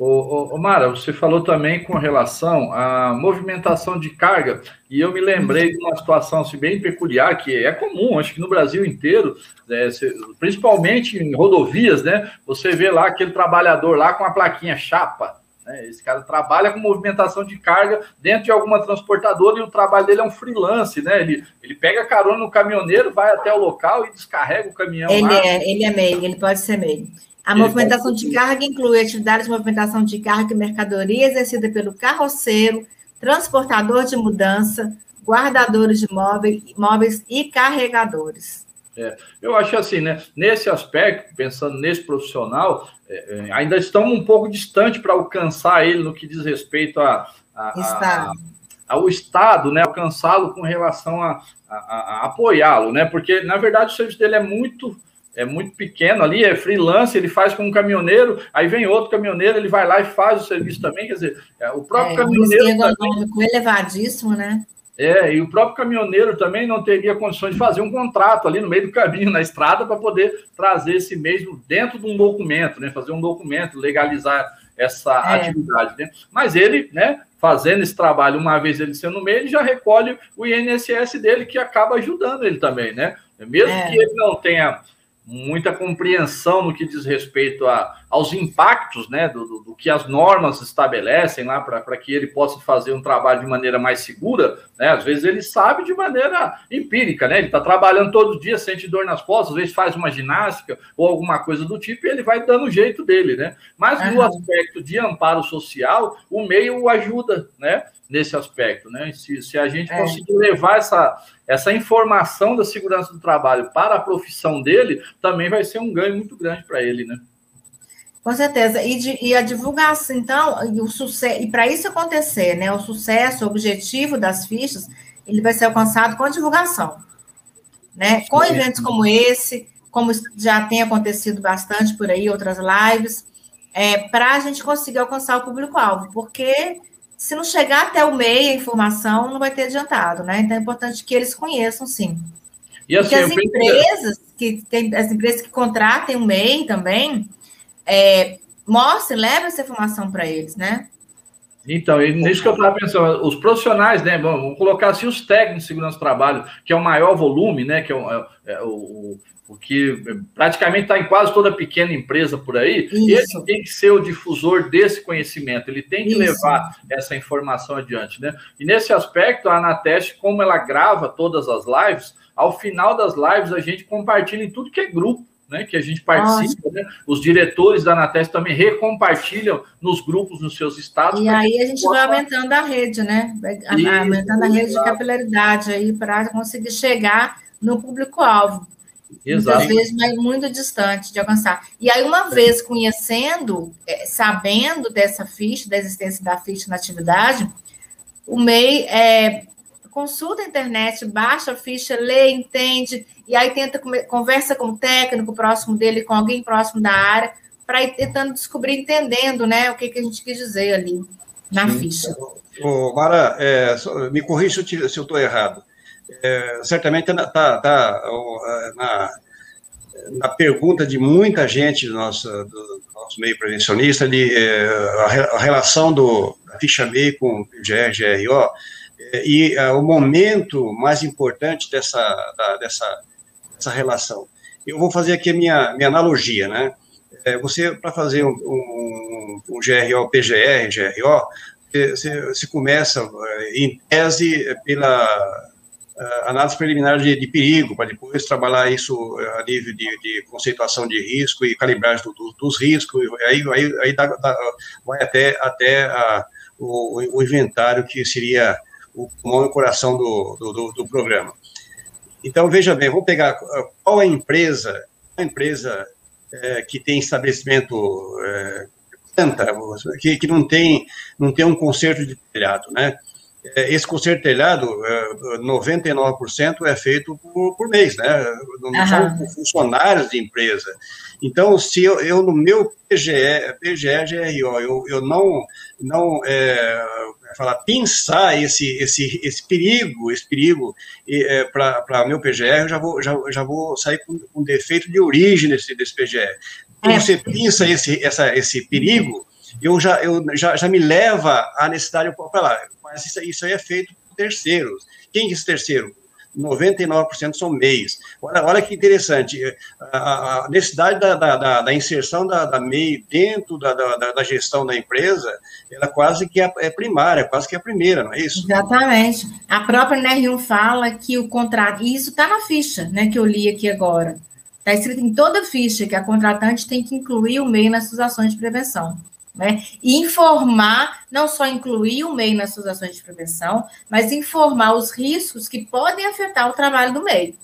Ô, ô, ô, Mara, você falou também com relação à movimentação de carga, e eu me lembrei de uma situação assim, bem peculiar, que é comum, acho que no Brasil inteiro, é, principalmente em rodovias, né? Você vê lá aquele trabalhador lá com a plaquinha chapa, né? Esse cara trabalha com movimentação de carga dentro de alguma transportadora e o trabalho dele é um freelance, né? Ele, ele pega carona no caminhoneiro, vai até o local e descarrega o caminhão. Ele lá. é, ele é MEI, ele pode ser MEI. A movimentação de carga inclui atividades de movimentação de carga e mercadoria exercida pelo carroceiro, transportador de mudança, guardadores de móveis, móveis e carregadores. É, eu acho assim, né? Nesse aspecto, pensando nesse profissional, é, é ainda estamos um pouco distante para alcançar ele no que diz respeito a, a, a ao Estado, né? Alcançá-lo com relação a, a apoiá-lo, né? Porque na verdade o serviço dele é muito é muito pequeno ali, é freelance, ele faz com um caminhoneiro, aí vem outro caminhoneiro, ele vai lá e faz o serviço também, quer dizer, é, o próprio é, caminhoneiro. Um também, elevadíssimo, né? É, e o próprio caminhoneiro também não teria condições de fazer um contrato ali no meio do caminho, <laughs> na estrada, para poder trazer esse mesmo dentro de um documento, né? Fazer um documento, legalizar essa é. atividade. Né? Mas ele, né, fazendo esse trabalho, uma vez ele sendo meio, ele já recolhe o INSS dele, que acaba ajudando ele também, né? Mesmo é. que ele não tenha muita compreensão no que diz respeito a, aos impactos né, do, do, do que as normas estabelecem lá para que ele possa fazer um trabalho de maneira mais segura, né? Às vezes ele sabe de maneira empírica, né? Ele está trabalhando todo dia, sente dor nas costas, às vezes faz uma ginástica ou alguma coisa do tipo e ele vai dando o jeito dele, né? Mas uhum. no aspecto de amparo social, o meio o ajuda, né? nesse aspecto, né? Se, se a gente é. conseguir levar essa, essa informação da segurança do trabalho para a profissão dele, também vai ser um ganho muito grande para ele, né? Com certeza. E, de, e a divulgação, então, e o sucesso, e para isso acontecer, né? O sucesso, o objetivo das fichas, ele vai ser alcançado com a divulgação. Né? Com eventos como esse, como já tem acontecido bastante por aí, outras lives, é, para a gente conseguir alcançar o público-alvo, porque se não chegar até o meio a informação, não vai ter adiantado, né? Então é importante que eles conheçam, sim. E assim, Porque as empresas que tem, as empresas que contratem o MEI também é, mostrem, levem essa informação para eles, né? Então, nisso que eu estava pensando, os profissionais, né? Vamos colocar assim os técnicos de segurança do trabalho, que é o maior volume, né? Que é o, é, é o, porque praticamente está em quase toda pequena empresa por aí, Isso. ele tem que ser o difusor desse conhecimento, ele tem que Isso. levar essa informação adiante, né? E nesse aspecto, a Anateste, como ela grava todas as lives, ao final das lives a gente compartilha em tudo que é grupo, né, que a gente participa, né? Os diretores da Anates também recompartilham nos grupos, nos seus estados. E aí a gente vai aumentando a rede, né? Isso, aumentando a rede de capilaridade aí para conseguir chegar no público-alvo. Exato. Muitas vezes, mas muito distante de alcançar. E aí, uma vez conhecendo, é, sabendo dessa ficha, da existência da ficha na atividade, o MEI é, consulta a internet, baixa a ficha, lê, entende, e aí tenta conversa com o técnico próximo dele, com alguém próximo da área, para ir tentando descobrir, entendendo né, o que, que a gente quis dizer ali na Sim. ficha. Ô, Mara, é, me corrija se eu estou errado. É, certamente está tá, tá na, na, pergunta de muita gente do nosso, do nosso meio prevencionista, de, é, a, a, relação do, da ficha MEI com o GR, GRO, e uh, o momento mais importante dessa, da, dessa, dessa relação. Eu vou fazer aqui a minha, minha analogia, né? É, você, para fazer um, um, um, GRO, PGR, GRO, você começa, eh, em tese, pela uh, análise preliminar de, de perigo, para depois trabalhar isso a nível de, de conceituação de risco e calibragem do, do, dos riscos, aí, aí, aí dá, dá, vai até, até a, o, o inventário que seria o pulmão e o coração do, do, do, programa. Então, veja bem, vamos pegar qual é a empresa, a empresa é, que tem estabelecimento é, que, que não tem não tem um conserto de telhado, né? É, esse conserto telhado, 99% é, é feito por, por mês, né? Não uhum. são funcionários de empresa. Então, se eu, eu no meu PGE, PGE, GRO, eu, eu não, não é, falar, pensar esse, esse, esse perigo, esse perigo é, para meu PGR, eu já vou, já, já vou sair com um defeito de origem desse, desse PGR. Então, é. você pensa esse, essa, esse perigo, eu já, eu já, já me leva à necessidade para lá mas isso, isso aí é feito por terceiros. Quem é esse terceiro? 99% são MEIs. Olha, olha que interessante, a, a necessidade da, da, da, inserção da, da MEI dentro da, da, da, gestão da empresa, ela quase que é, é, primária, quase que é a primeira, não é isso? Exatamente. A própria NR1 fala que o contrato, e isso está na ficha, né, que eu li aqui agora, está escrito em toda ficha que a contratante tem que incluir o MEI nas suas ações de prevenção. Né? E informar, não só incluir o MEI nas suas ações de prevenção, mas informar os riscos que podem afetar o trabalho do MEI,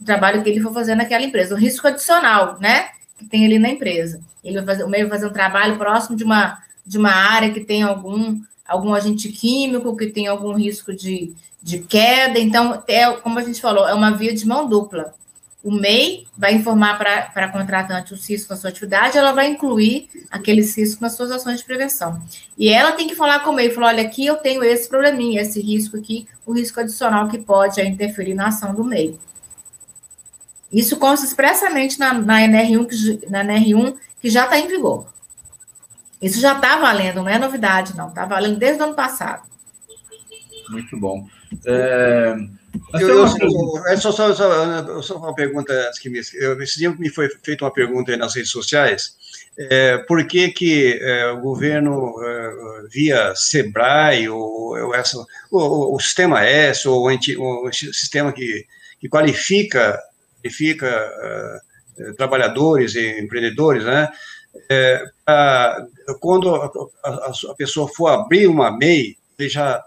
o trabalho que ele for fazer naquela empresa, o risco adicional, né? Que tem ali na empresa. Ele vai fazer, o MEI vai fazer um trabalho próximo de uma, de uma área que tem algum, algum agente químico, que tem algum risco de, de queda. Então, é, como a gente falou, é uma via de mão dupla o MEI vai informar para a contratante o risco da sua atividade, ela vai incluir aquele risco nas suas ações de prevenção. E ela tem que falar com o MEI, falar, olha, aqui eu tenho esse probleminha, esse risco aqui, o risco adicional que pode interferir na ação do MEI. Isso consta expressamente na, na NR1, que, na NR1, que já está em vigor. Isso já está valendo, não é novidade, não. Está valendo desde o ano passado. Muito bom. É... Eu, eu, eu, é só, só, só, só, uma pergunta antes que me. Eu, esse dia me foi feita uma pergunta nas redes sociais. É, por que, que é, o governo, é, via SEBRAE, ou, ou essa, o, o, sistema S, ou o, o sistema que, que qualifica, qualifica é, trabalhadores e empreendedores, né? É, a, quando a, a, a pessoa for abrir uma MEI, ele já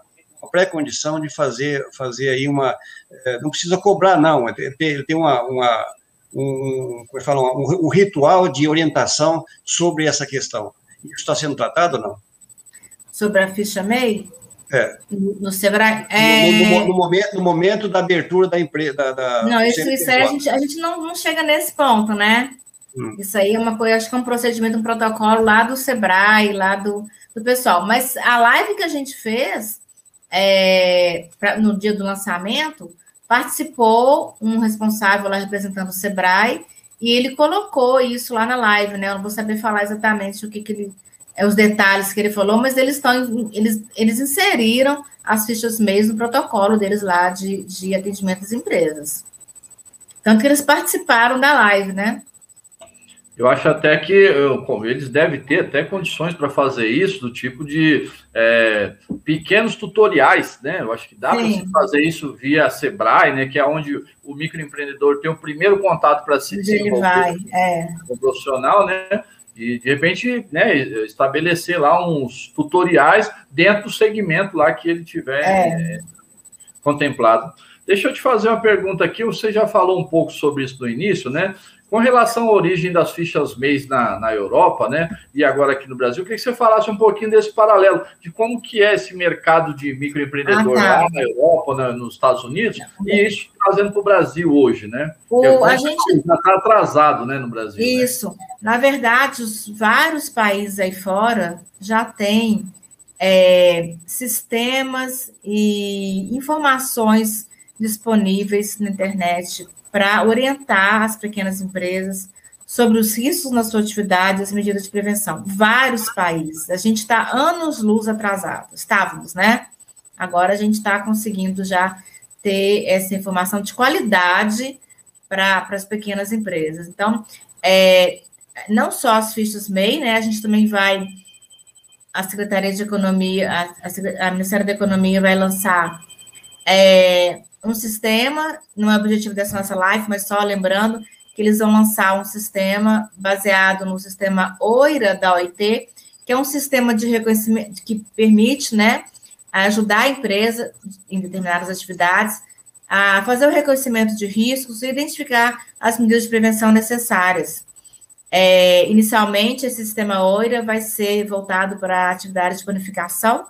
pré-condição de fazer, fazer aí uma. É, não precisa cobrar, não, ele tem uma. uma um, como é fala, um, um ritual de orientação sobre essa questão. Isso está sendo tratado ou não? Sobre a ficha MEI? É. No Sebrae? É... No, no, no, momento, no momento da abertura da empresa. Da, da não, isso, isso aí a gente, a gente não, não chega nesse ponto, né? Hum. Isso aí é uma coisa, acho que é um procedimento, um protocolo lá do Sebrae, lá do, do pessoal. Mas a live que a gente fez é, pra, no dia do lançamento, participou um responsável lá representando o Sebrae, e ele colocou isso lá na live, né? Eu não vou saber falar exatamente o que, que ele. É, os detalhes que ele falou, mas eles estão. Eles, eles inseriram as fichas MEIs no protocolo deles lá de, de atendimento às empresas. Tanto que eles participaram da live, né? Eu acho até que eu, eles devem ter até condições para fazer isso, do tipo de é, pequenos tutoriais, né? Eu acho que dá para fazer isso via Sebrae, né? Que é onde o microempreendedor tem o primeiro contato para se desenvolver é. como profissional, né? E de repente, né, estabelecer lá uns tutoriais dentro do segmento lá que ele tiver é. É, contemplado. Deixa eu te fazer uma pergunta aqui. Você já falou um pouco sobre isso no início, né? Com relação à origem das fichas MEIs na, na Europa, né, e agora aqui no Brasil, eu queria que você falasse um pouquinho desse paralelo, de como que é esse mercado de microempreendedor ah, tá. lá na Europa, nos Estados Unidos, e isso trazendo para o Brasil hoje, né? O, é a gente já está atrasado, né, no Brasil. Né? Isso. Né? Na verdade, os vários países aí fora já têm é, sistemas e informações disponíveis na internet para orientar as pequenas empresas sobre os riscos na sua atividade e as medidas de prevenção. Vários países. A gente está anos-luz atrasado. Estávamos, né? Agora a gente está conseguindo já ter essa informação de qualidade para as pequenas empresas. Então, é, não só as fichas MEI, né? A gente também vai, a Secretaria de Economia, a, a, a Ministério da Economia vai lançar é, um sistema, não é objetivo dessa nossa live, mas só lembrando que eles vão lançar um sistema baseado no sistema OIRA da OIT, que é um sistema de reconhecimento que permite, né, ajudar a empresa em determinadas atividades a fazer o reconhecimento de riscos e identificar as medidas de prevenção necessárias. É, inicialmente, esse sistema OIRA vai ser voltado para atividades de bonificação,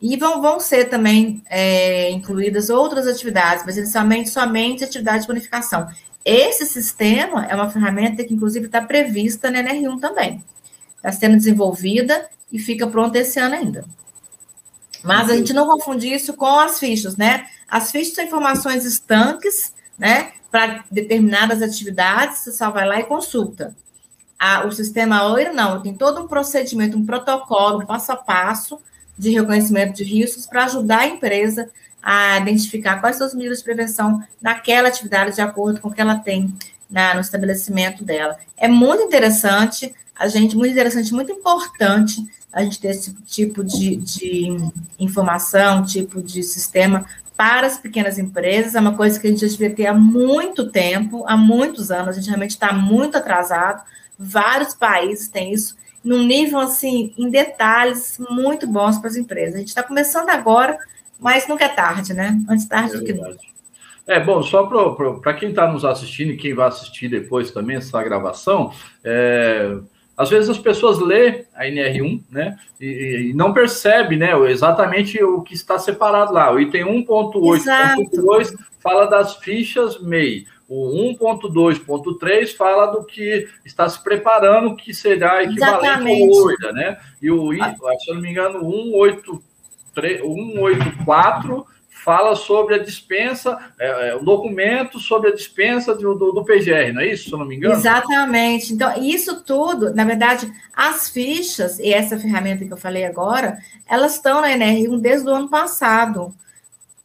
e vão, vão ser também é, incluídas outras atividades, mas inicialmente somente atividade de bonificação. Esse sistema é uma ferramenta que, inclusive, está prevista na NR1 também. Está sendo desenvolvida e fica pronta esse ano ainda. Mas a gente não confunde isso com as fichas, né? As fichas são informações estanques, né? Para determinadas atividades, você só vai lá e consulta. A, o sistema OIR, não, tem todo um procedimento, um protocolo, um passo a passo, de reconhecimento de riscos para ajudar a empresa a identificar quais são as medidas de prevenção naquela atividade de acordo com o que ela tem na, no estabelecimento dela. É muito interessante, a gente, muito interessante, muito importante a gente ter esse tipo de, de informação, tipo de sistema para as pequenas empresas, é uma coisa que a gente já devia ter há muito tempo, há muitos anos, a gente realmente está muito atrasado, vários países têm isso, num nível assim, em detalhes muito bons para as empresas. A gente está começando agora, mas nunca é tarde, né? Antes tarde é do que nunca. É, bom, só para quem está nos assistindo e quem vai assistir depois também essa gravação, é, às vezes as pessoas lê a NR1, né, e, e, não percebe, né, exatamente o que está separado lá. O item 1.8.2 fala das fichas MEI. O 1.2.3 fala do que está se preparando, que será equivalente ao OIDA, né? E o, ah. se eu não me engano, 184 fala sobre a dispensa, é, é, o documento sobre a dispensa do, do, do, PGR, não é isso, se eu não me engano? Exatamente. Então, isso tudo, na verdade, as fichas e essa ferramenta que eu falei agora, elas estão na NR1 desde o ano passado.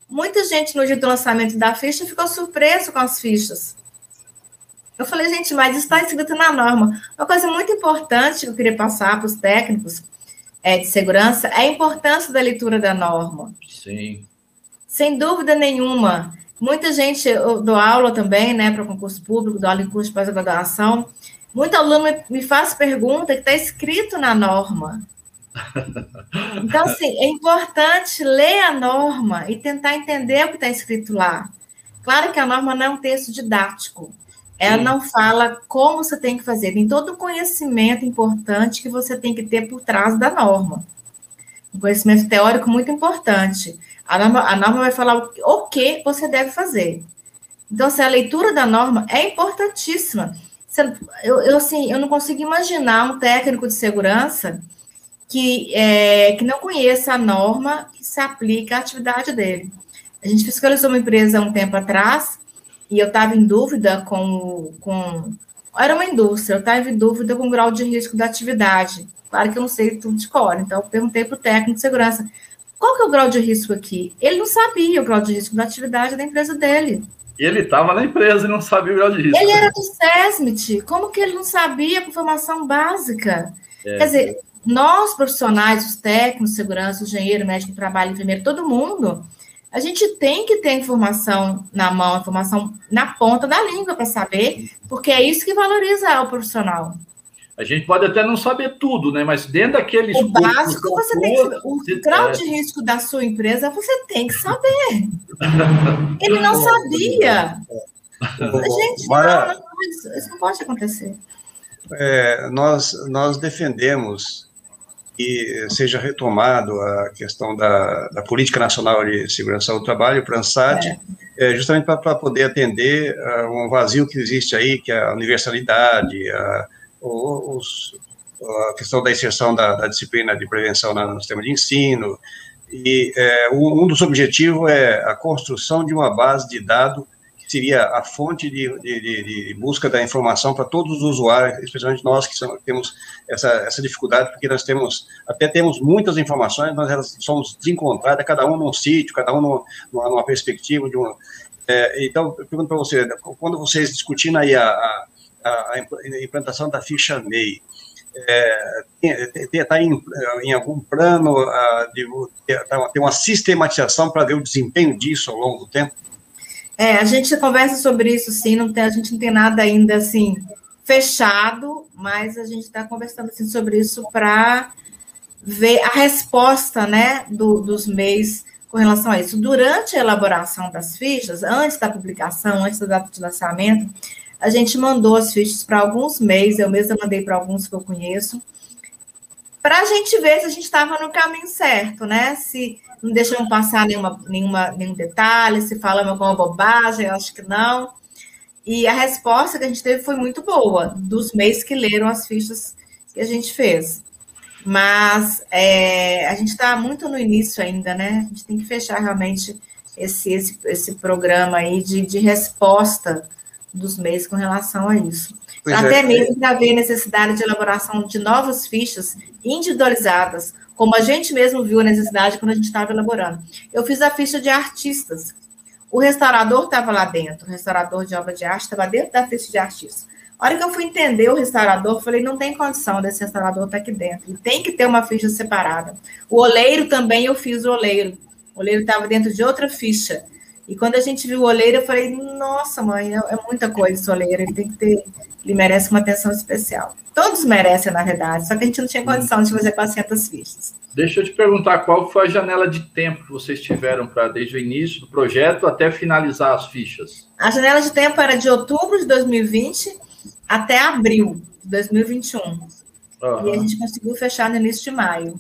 Muita gente no dia do lançamento da ficha ficou surpreso com as fichas. Eu falei, gente, mas está escrito na norma. Uma coisa muito importante que eu queria passar para os técnicos é, de segurança é a importância da leitura da norma. Sim. Sem dúvida nenhuma. Muita gente, eu dou aula também, né, para concurso público, dou aula em curso de pós-graduação. Muito aluno me faz pergunta que está escrito na norma. <laughs> Então, assim, é importante ler a norma e tentar entender o que está escrito lá. Claro que a norma não é um texto didático. Ela Sim. não fala como você tem que fazer. Tem todo o conhecimento importante que você tem que ter por trás da norma. Um conhecimento teórico muito importante. A norma, a norma vai falar o, o que você deve fazer. Então, assim, a leitura da norma é importantíssima. Eu, eu, assim, eu não consigo imaginar um técnico de segurança que, é, que não conheça a norma que se aplica à atividade dele. A gente fiscalizou uma empresa um tempo atrás e eu estava em dúvida com, com. Era uma indústria, eu estava em dúvida com o grau de risco da atividade. Claro que eu não sei tudo de cor, então eu perguntei para o técnico de segurança: qual que é o grau de risco aqui? Ele não sabia o grau de risco da atividade da empresa dele. Ele estava na empresa e não sabia o grau de risco. Ele era do SESMIT. Como que ele não sabia com informação básica? É. Quer dizer, nós profissionais, os técnicos, segurança, engenheiro, médico, trabalho, enfermeiro, todo mundo, a gente tem que ter informação na mão, informação na ponta da língua para saber, porque é isso que valoriza o profissional. A gente pode até não saber tudo, né? Mas dentro daquele O básico você tem que, o você grau é. de risco da sua empresa você tem que saber. <laughs> Ele não sabia. Gente, Mara, não, não, isso, isso não pode acontecer. É, nós, nós defendemos que seja retomado a questão da, da Política Nacional de Segurança do Trabalho, para a ANSAT, é. é, justamente para poder atender a um vazio que existe aí, que é a universalidade, a, os, a questão da inserção da, da, disciplina de prevenção no sistema de ensino, e é, um dos objetivos é a construção de uma base de dados seria a fonte de, de, de busca da informação para todos os usuários, especialmente nós que temos essa, essa dificuldade, porque nós temos, até temos muitas informações, mas elas somos desencontradas, cada um num sítio, cada um numa, numa perspectiva de. É, então, eu pergunto para você, quando vocês discutindo aí a, a a, implantação da ficha MEI está é, em, em, algum plano de tá, ter uma sistematização para ver o desempenho disso ao longo do tempo? É, a gente conversa sobre isso sim, não tem, a gente não tem nada ainda assim fechado, mas a gente está conversando assim, sobre isso para ver a resposta né, do, dos MEIs com relação a isso. Durante a elaboração das fichas, antes da publicação, antes da data de lançamento, a gente mandou as fichas para alguns meses, eu mesma mandei para alguns que eu conheço, para a gente ver se a gente estava no caminho certo, né? Se não deixamos passar nenhuma, nenhuma, nenhum detalhe, se falamos alguma bobagem, eu acho que não. E a resposta que a gente teve foi muito boa, dos meses que leram as fichas que a gente fez. Mas é, a gente está muito no início ainda, né? A gente tem que fechar realmente esse, esse, esse programa aí de, de resposta dos meses com relação a isso. Pois Até é. mesmo para ver necessidade de elaboração de novas fichas individualizadas, como a gente mesmo viu a necessidade quando a gente estava elaborando. Eu fiz a ficha de artistas. O restaurador estava lá dentro, o restaurador de obra de arte estava dentro da ficha de artistas. A hora que eu fui entender o restaurador, falei, não tem condição desse restaurador estar aqui dentro. Ele tem que ter uma ficha separada. O oleiro também, eu fiz o oleiro. O oleiro estava dentro de outra ficha. E quando a gente viu o oleiro, eu falei, nossa, mãe, é, é muita coisa esse oleiro, ele tem que ter, ele merece uma atenção especial. Todos merecem, na verdade, só que a gente não tinha condição de fazer 400 fichas. Deixa eu te perguntar, qual foi a janela de tempo que vocês tiveram para, desde o início do projeto até finalizar as fichas? A janela de tempo era de outubro de 2020 até abril de 2021. Uhum. E a gente conseguiu fechar no início de maio.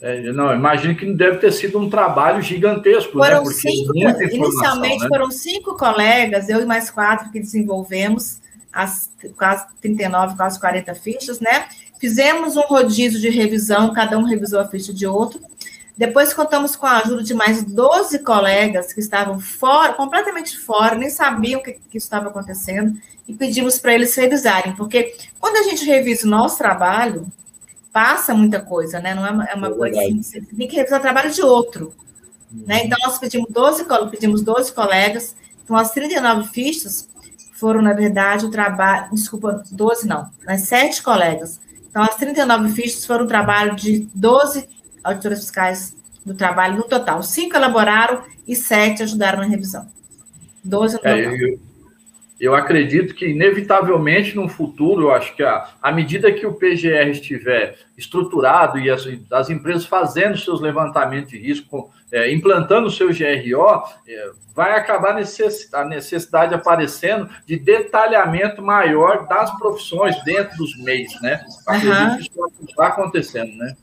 É, não, imagino que deve ter sido um trabalho gigantesco, né? foram né? Cinco, inicialmente né? foram cinco colegas, eu e mais quatro que desenvolvemos as quase 39, quase 40 fichas, né? Fizemos um rodízio de revisão, cada um revisou a ficha de outro. Depois contamos com a ajuda de mais 12 colegas que estavam fora, completamente fora, nem sabiam o que, que estava acontecendo, e pedimos para eles revisarem, porque quando a gente revisa o nosso trabalho, passa muita coisa, né? Não é uma, é uma é coisa assim, você tem que revisar o trabalho de outro. Uhum. Né? Então, nós pedimos 12, pedimos 12 colegas, então as 39 fichas foram, na verdade, o trabalho, desculpa, 12 não, mas 7 colegas. Então, as 39 fichas foram o trabalho de 12 auditores fiscais do trabalho no total. Cinco elaboraram e sete ajudaram na revisão. 12 no é, total. É, eu, eu acredito que, inevitavelmente, no futuro, eu acho que a, à medida que o PGR estiver estruturado e as, as empresas fazendo seus levantamentos de risco, é, implantando o seu GRO, é, vai acabar necess, a necessidade aparecendo de detalhamento maior das profissões dentro dos meios, né? Acredito uhum. que isso está acontecendo, né?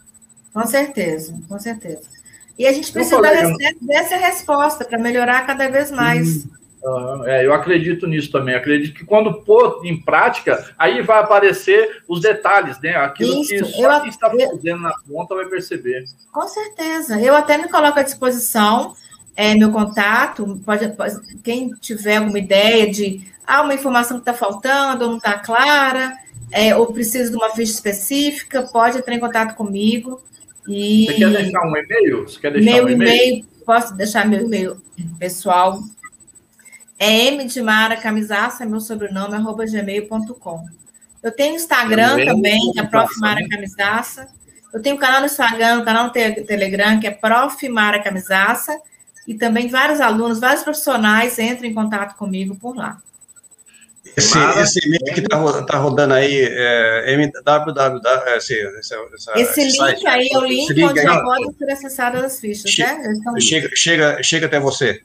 Com certeza, com certeza. E a gente precisa falei, dessa resposta para melhorar cada vez mais. Hum é, eu acredito nisso também. Acredito que quando pôr em prática, aí vai aparecer os detalhes, né? Aquilo Isso, que só eu, quem está fazendo na conta vai perceber. Com certeza. Eu até me coloco à disposição, é, meu contato, pode, pode, quem tiver alguma ideia de ah, uma informação que está faltando, ou não está clara, é, ou precisa de uma ficha específica, pode entrar em contato comigo. E... Você quer deixar um e-mail? Você quer deixar meu um e-mail? Posso deixar meu e-mail pessoal É M de Mara Camisaça, meu sobrenome, arroba gmail.com. Eu tenho Instagram também, que é Prof. Mara né? Camisaça. Eu tenho um canal no Instagram, um canal no Telegram, que é Prof. Mara Camisaça. E também vários alunos, vários profissionais entram em contato comigo por lá. Esse, esse e-mail que está tá rodando aí é www. É, esse, esse, esse link site, aí é o link onde já pode ser acessado as fichas, che né? Chega, chega, chega até você.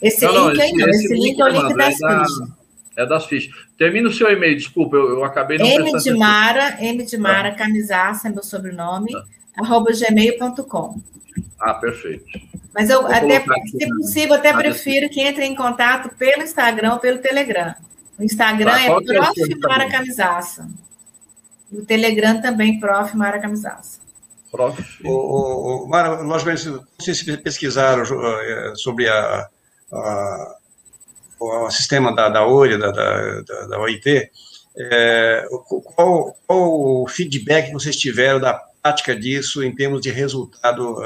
Esse não, link não, aí não, esse, esse link, link é o link das é fichas. É das fichas. Termina o seu e-mail, desculpa, eu, eu acabei não M de Mara, M de Mara, tá. camisaça, meu sobrenome, tá. arroba gmail.com. Ah, perfeito. Mas eu, Vou até, se possível, até prefiro que entre em contato pelo Instagram ou pelo Telegram. O Instagram tá, é, é Prof. Mara Camisaça. E o Telegram também, Prof. Mara Camisaça. Prof. O, o, o, Mara, logicamente, vocês pesquisaram eh, sobre a, a o sistema da, da OIRA, da, da, da OIT, é, qual, qual, o feedback que vocês tiveram da prática disso em termos de resultado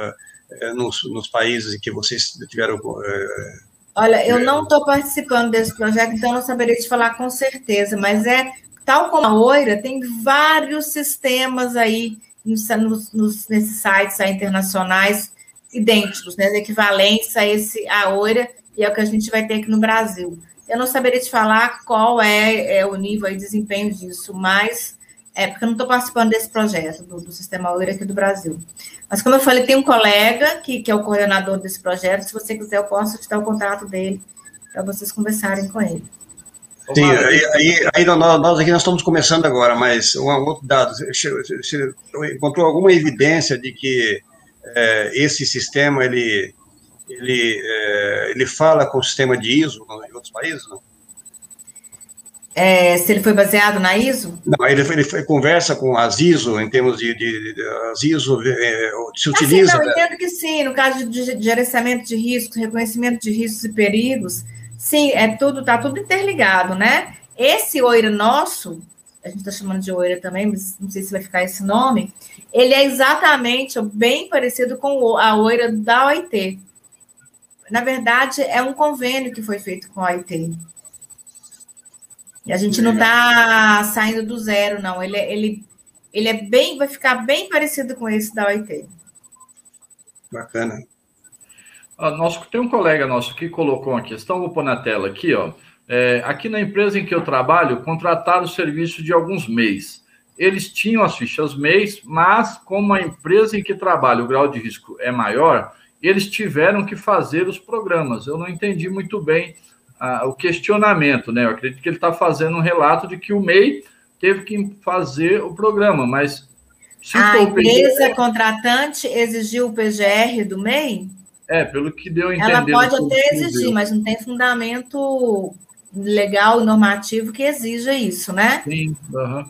é, nos, nos, países em que vocês tiveram. É, Olha, eu não estou participando desse projeto, então não saberia te falar com certeza, mas é tal como a OIRA, tem vários sistemas aí nos, nos, nesses sites internacionais idênticos, né, equivalentes a esse a OIRA, e é o que a gente vai ter aqui no Brasil. Eu não saberia te falar qual é, é o nível de desempenho disso, mas é porque eu não estou participando desse projeto do, do Sistema UIR aqui do Brasil. Mas como eu falei, tem um colega que, que é o coordenador desse projeto. Se você quiser, eu posso te dar o contato dele para vocês conversarem com ele. Sim, aí, aí, aí, nós aqui nós estamos começando agora, mas um outro dado, você encontrou alguma evidência de que é, esse sistema ele ele, é, ele fala com o sistema de ISO em outros países, não? É, se ele foi baseado na ISO? Não, ele, ele foi, conversa com as ISO, em termos de, de, de as ISO, é, se utiliza... Assim, não, entendo que sim, no caso de, de gerenciamento de riscos, reconhecimento de riscos e perigos, sim, é tudo, está tudo interligado, né? Esse OIRA nosso, a gente está chamando de OIRA também, mas não sei se vai ficar esse nome, ele é exatamente bem parecido com a OIRA da OIT, na verdade, é um convênio que foi feito com a OIT. E a gente não está saindo do zero, não. Ele, é, ele, ele é bem, vai ficar bem parecido com esse da OIT. Bacana. Ah, nosso, tem um colega nosso que colocou uma questão, vou pôr na tela aqui, ó. É, aqui na empresa em que eu trabalho, contrataram o serviço de alguns meses. Eles tinham as fichas mês, mas como a empresa em que trabalho, o grau de risco é maior, eles tiveram que fazer os programas. Eu não entendi muito bem ah, o questionamento, né? Eu acredito que ele está fazendo um relato de que o MEI teve que fazer o programa, mas. a empresa PGR, contratante exigiu o PGR do MEI? É, pelo que deu a entender. Ela pode até exigir, mas não tem fundamento legal e normativo que exija isso, né? Sim, uhum.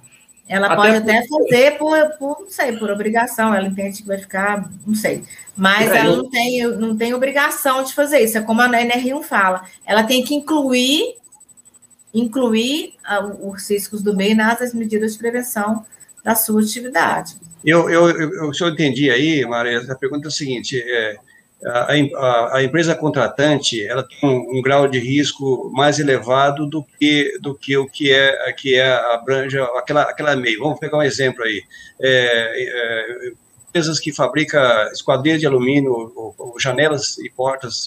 Ela até pode até fazer por, por, não sei, por obrigação, ela entende que vai ficar, não sei. Mas é, ela não, tem, não tem obrigação de fazer isso. É como a NR1 fala, ela tem que incluir incluir os riscos do meio nas medidas de prevenção da sua atividade. Eu, eu, eu, eu, se eu entendi aí, Maria, a pergunta é a seguinte: é, a, a, a, empresa contratante ela tem um, um, grau de risco mais elevado do que do que o que é que é abrange aquela aquela meio. Vamos pegar um exemplo aí. É, é, empresas que fabricam esquadrias de alumínio, ou, ou janelas e portas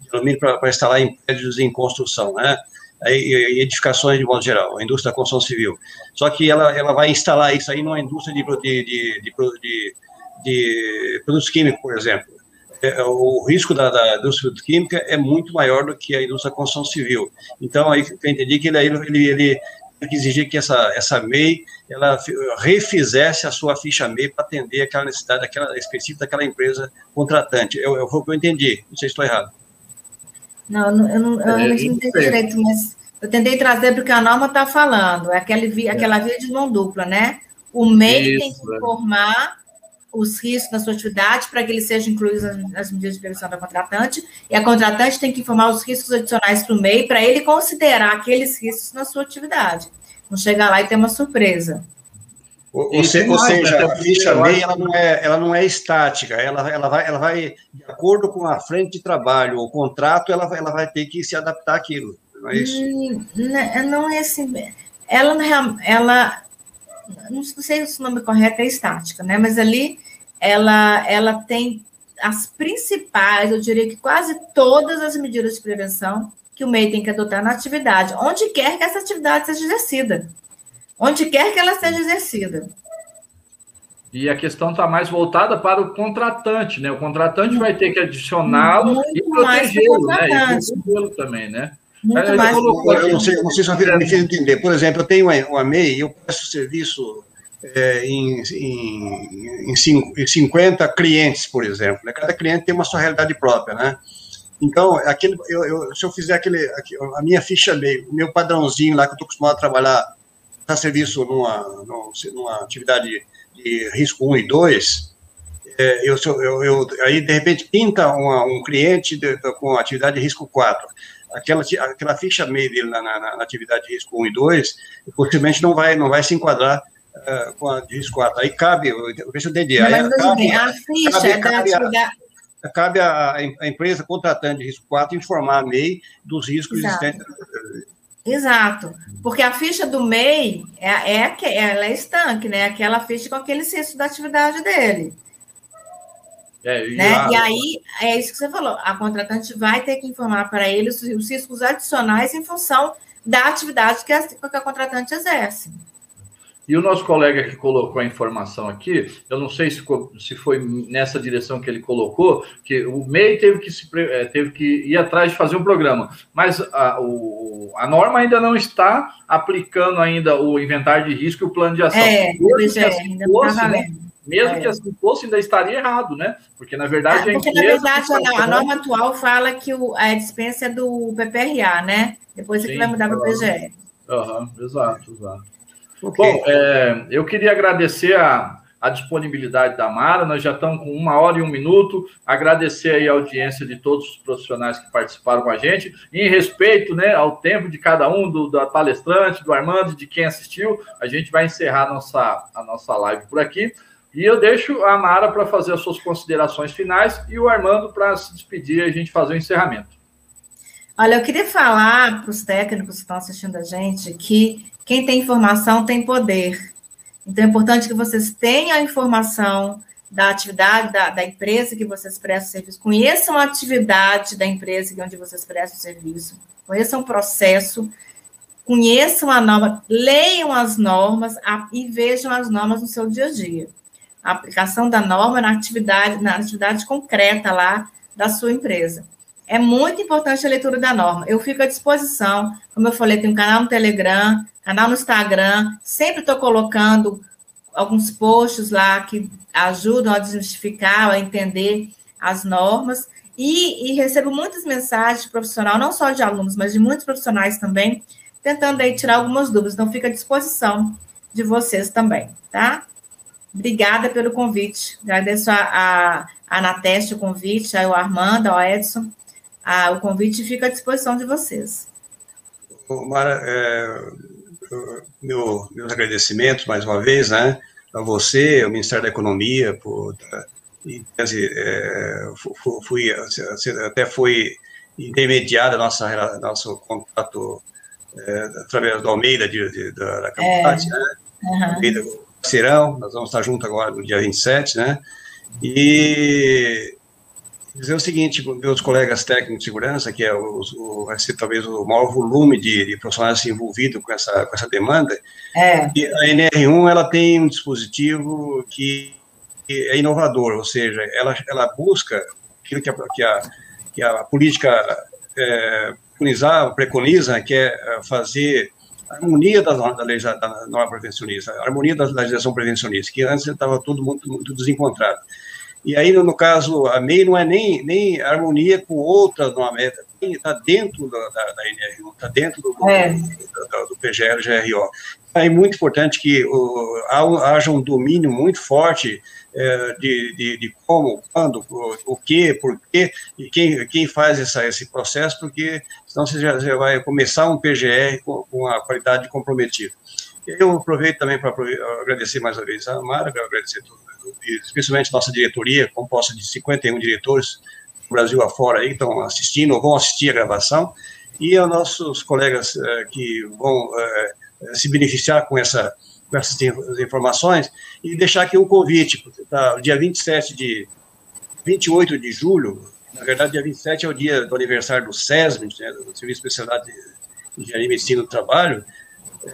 de alumínio para instalar em prédios em construção, né? Edificações de modo geral, a indústria da construção civil. Só que ela, ela vai instalar isso aí numa indústria de, de, de, de, de produtos químicos, por exemplo é, é, o risco da, da, indústria química é muito maior do que a indústria da construção civil. Então, aí eu entendi que ele, ele, ele que exigir que essa, essa MEI ela refizesse a sua ficha MEI para atender aquela necessidade daquela, específica daquela empresa contratante. Eu, eu, foi o que eu entendi, não sei se estou errado. Não, eu não, eu não é, entendi direito, mas eu tentei trazer porque a norma está falando, é aquela via, aquela via de mão dupla, né? O MEI Isso, tem que informar os riscos na sua atividade para que eles sejam incluídos nas medidas de prevenção da contratante, e a contratante tem que informar os riscos adicionais para o MEI para ele considerar aqueles riscos na sua atividade. Não chegar lá e ter uma surpresa. Ou, ou seja, a ficha MEI ela não, é, ela não é estática, ela, ela, vai, ela vai, de acordo com a frente de trabalho, o contrato, ela, ela vai ter que se adaptar àquilo, não é isso? Hum, né, não é assim, ela, ela não sei se o nome correto é estática, né, mas ali ela, ela tem as principais, eu diria que quase todas as medidas de prevenção que o MEI tem que adotar na atividade, onde quer que essa atividade seja exercida onde quer que ela seja exercida. E a questão está mais voltada para o contratante, né? O contratante vai ter que adicioná-lo e protegê-lo, né? E protegê-lo também, né? Muito mais colocou, eu não sei, não sei se eu me fiz entender. Por exemplo, eu tenho uma MEI, eu presto serviço é, em, em, em 50 clientes, por exemplo. Né? Cada cliente tem uma sua realidade própria, né? Então, aquele, eu, eu, se eu fizer aquele, a minha ficha MEI, o meu padrãozinho lá que eu estou acostumado a trabalhar prestar serviço numa, numa atividade de risco 1 e 2, é, eu, eu, eu, aí, de repente, pinta uma, um cliente de, com atividade de risco 4. Aquela, aquela ficha meio dele na, na, na, atividade de risco 1 e 2, possivelmente não vai, não vai se enquadrar uh, com a de risco 4. Aí cabe, eu vejo o DD. Aí, cabe, a ficha cabe, cabe, atividade... a, cabe a, a, empresa contratante de risco 4 informar a MEI dos riscos Exato. existentes Exato, porque a ficha do MEI é, é, ela é estanque, né? Aquela ficha com aquele censo da atividade dele. É, e, né? a... e aí, é isso que você falou, a contratante vai ter que informar para ele os, os riscos adicionais em função da atividade que a, que a contratante exerce. E o nosso colega que colocou a informação aqui, eu não sei se, se foi nessa direção que ele colocou, que o MEI teve que, se, eh, teve que ir atrás de fazer um programa, mas a, o, a norma ainda não está aplicando ainda o inventário de risco e o plano de ação. É, que assim ainda fosse, né, mesmo é. que assim fosse, ainda estaria errado, né? Porque, na verdade, é, porque, a empresa... na verdade, a, a, norma atual fala que o, a dispensa é do PPRA, né? Depois é que vai mudar para o PGE. Aham, exato, exato. Okay. Bom, é, eu queria agradecer a, a disponibilidade da Mara, nós já estamos com uma hora e um minuto, agradecer aí a audiência de todos os profissionais que participaram com a gente, e em respeito né, ao tempo de cada um, do, da palestrante, do Armando, de quem assistiu, a gente vai encerrar a nossa, a nossa live por aqui, e eu deixo a Mara para fazer as suas considerações finais e o Armando para se despedir e a gente fazer o encerramento. Olha, eu queria falar para os técnicos que estão assistindo a gente que quem tem informação tem poder. Então, é importante que vocês tenham a informação da atividade da, da empresa que vocês prestam serviço, conheçam a atividade da empresa onde vocês prestam serviço, conheçam o processo, conheçam a norma, leiam as normas a, e vejam as normas no seu dia a dia. A aplicação da norma na atividade, na atividade concreta lá da sua empresa. É muito importante a leitura da norma. Eu fico à disposição, como eu falei, tem um canal no Telegram, canal no Instagram, sempre estou colocando alguns posts lá que ajudam a desmistificar, a entender as normas, e, e, recebo muitas mensagens de profissional, não só de alunos, mas de muitos profissionais também, tentando aí tirar algumas dúvidas. Então, fica à disposição de vocês também, tá? Obrigada pelo convite. Agradeço a, a, a Anateste o convite, ao Armando, ao Edson. A, o convite fica à disposição de vocês. Mara, é, meu, meus agradecimentos mais uma vez, né, a você, ao Ministério da Economia, por, e, é, fui, até foi intermediada nossa nosso contato é, através do Almeida de, de, da, da é. né, uhum. Almeida Serão, nós vamos estar juntos agora no dia 27, né, e dizer o seguinte, meus colegas técnicos de segurança, que é o, o vai ser talvez o maior volume de, de profissionais envolvidos com essa, com essa demanda, é. e a NR1 ela tem um dispositivo que, é inovador, ou seja, ela, ela busca aquilo que a, que a, que a política é, preconizar, preconiza, que é fazer a harmonia da, da, lei, da norma prevencionista, a harmonia da legislação prevencionista, que antes estava tudo muito, muito desencontrado. E aí, no caso, a MEI não é nem, nem harmonia com outra norma, está dentro da, da, da NRU, está dentro do, é. do, do, do PGL, GRO. É muito importante que o, haja um domínio muito forte é, de, de, de, como, quando, o, o que, por quê, e quem, quem faz essa, esse processo, porque senão você já, já vai começar um PGR com, com a qualidade comprometida. Eu aproveito também para agradecer mais uma vez a Mara, agradecer especialmente nossa diretoria, composta de 51 diretores do Brasil afora aí, que estão assistindo ou vão assistir a gravação, e aos nossos colegas uh, que vão uh, se beneficiar com, essa, com essas informações, e deixar aqui um convite, tá, dia 27 de 28 de julho, na verdade, dia 27 é o dia do aniversário do SESM, né, do Serviço de Especialidade de Engenharia e Medicina do Trabalho,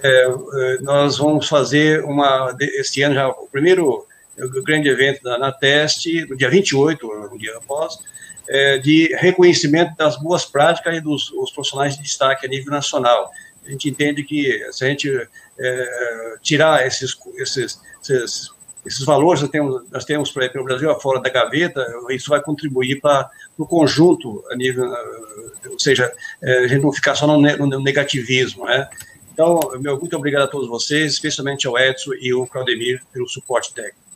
é, nós vamos fazer uma, este ano já, o primeiro grande evento da Anateste, no dia 28, um dia após, é, de reconhecimento das boas práticas e dos profissionais de destaque a nível nacional. A gente entende que se a gente é, tirar esses, esses, esses, esses valores que temos, nós temos para o Brasil afora da gaveta, isso vai contribuir para o conjunto, a nível, ou seja, é, a gente não ficar só no, no negativismo, né? Então, meu muito obrigado a todos vocês, especialmente ao Edson e ao Claudemir pelo suporte técnico.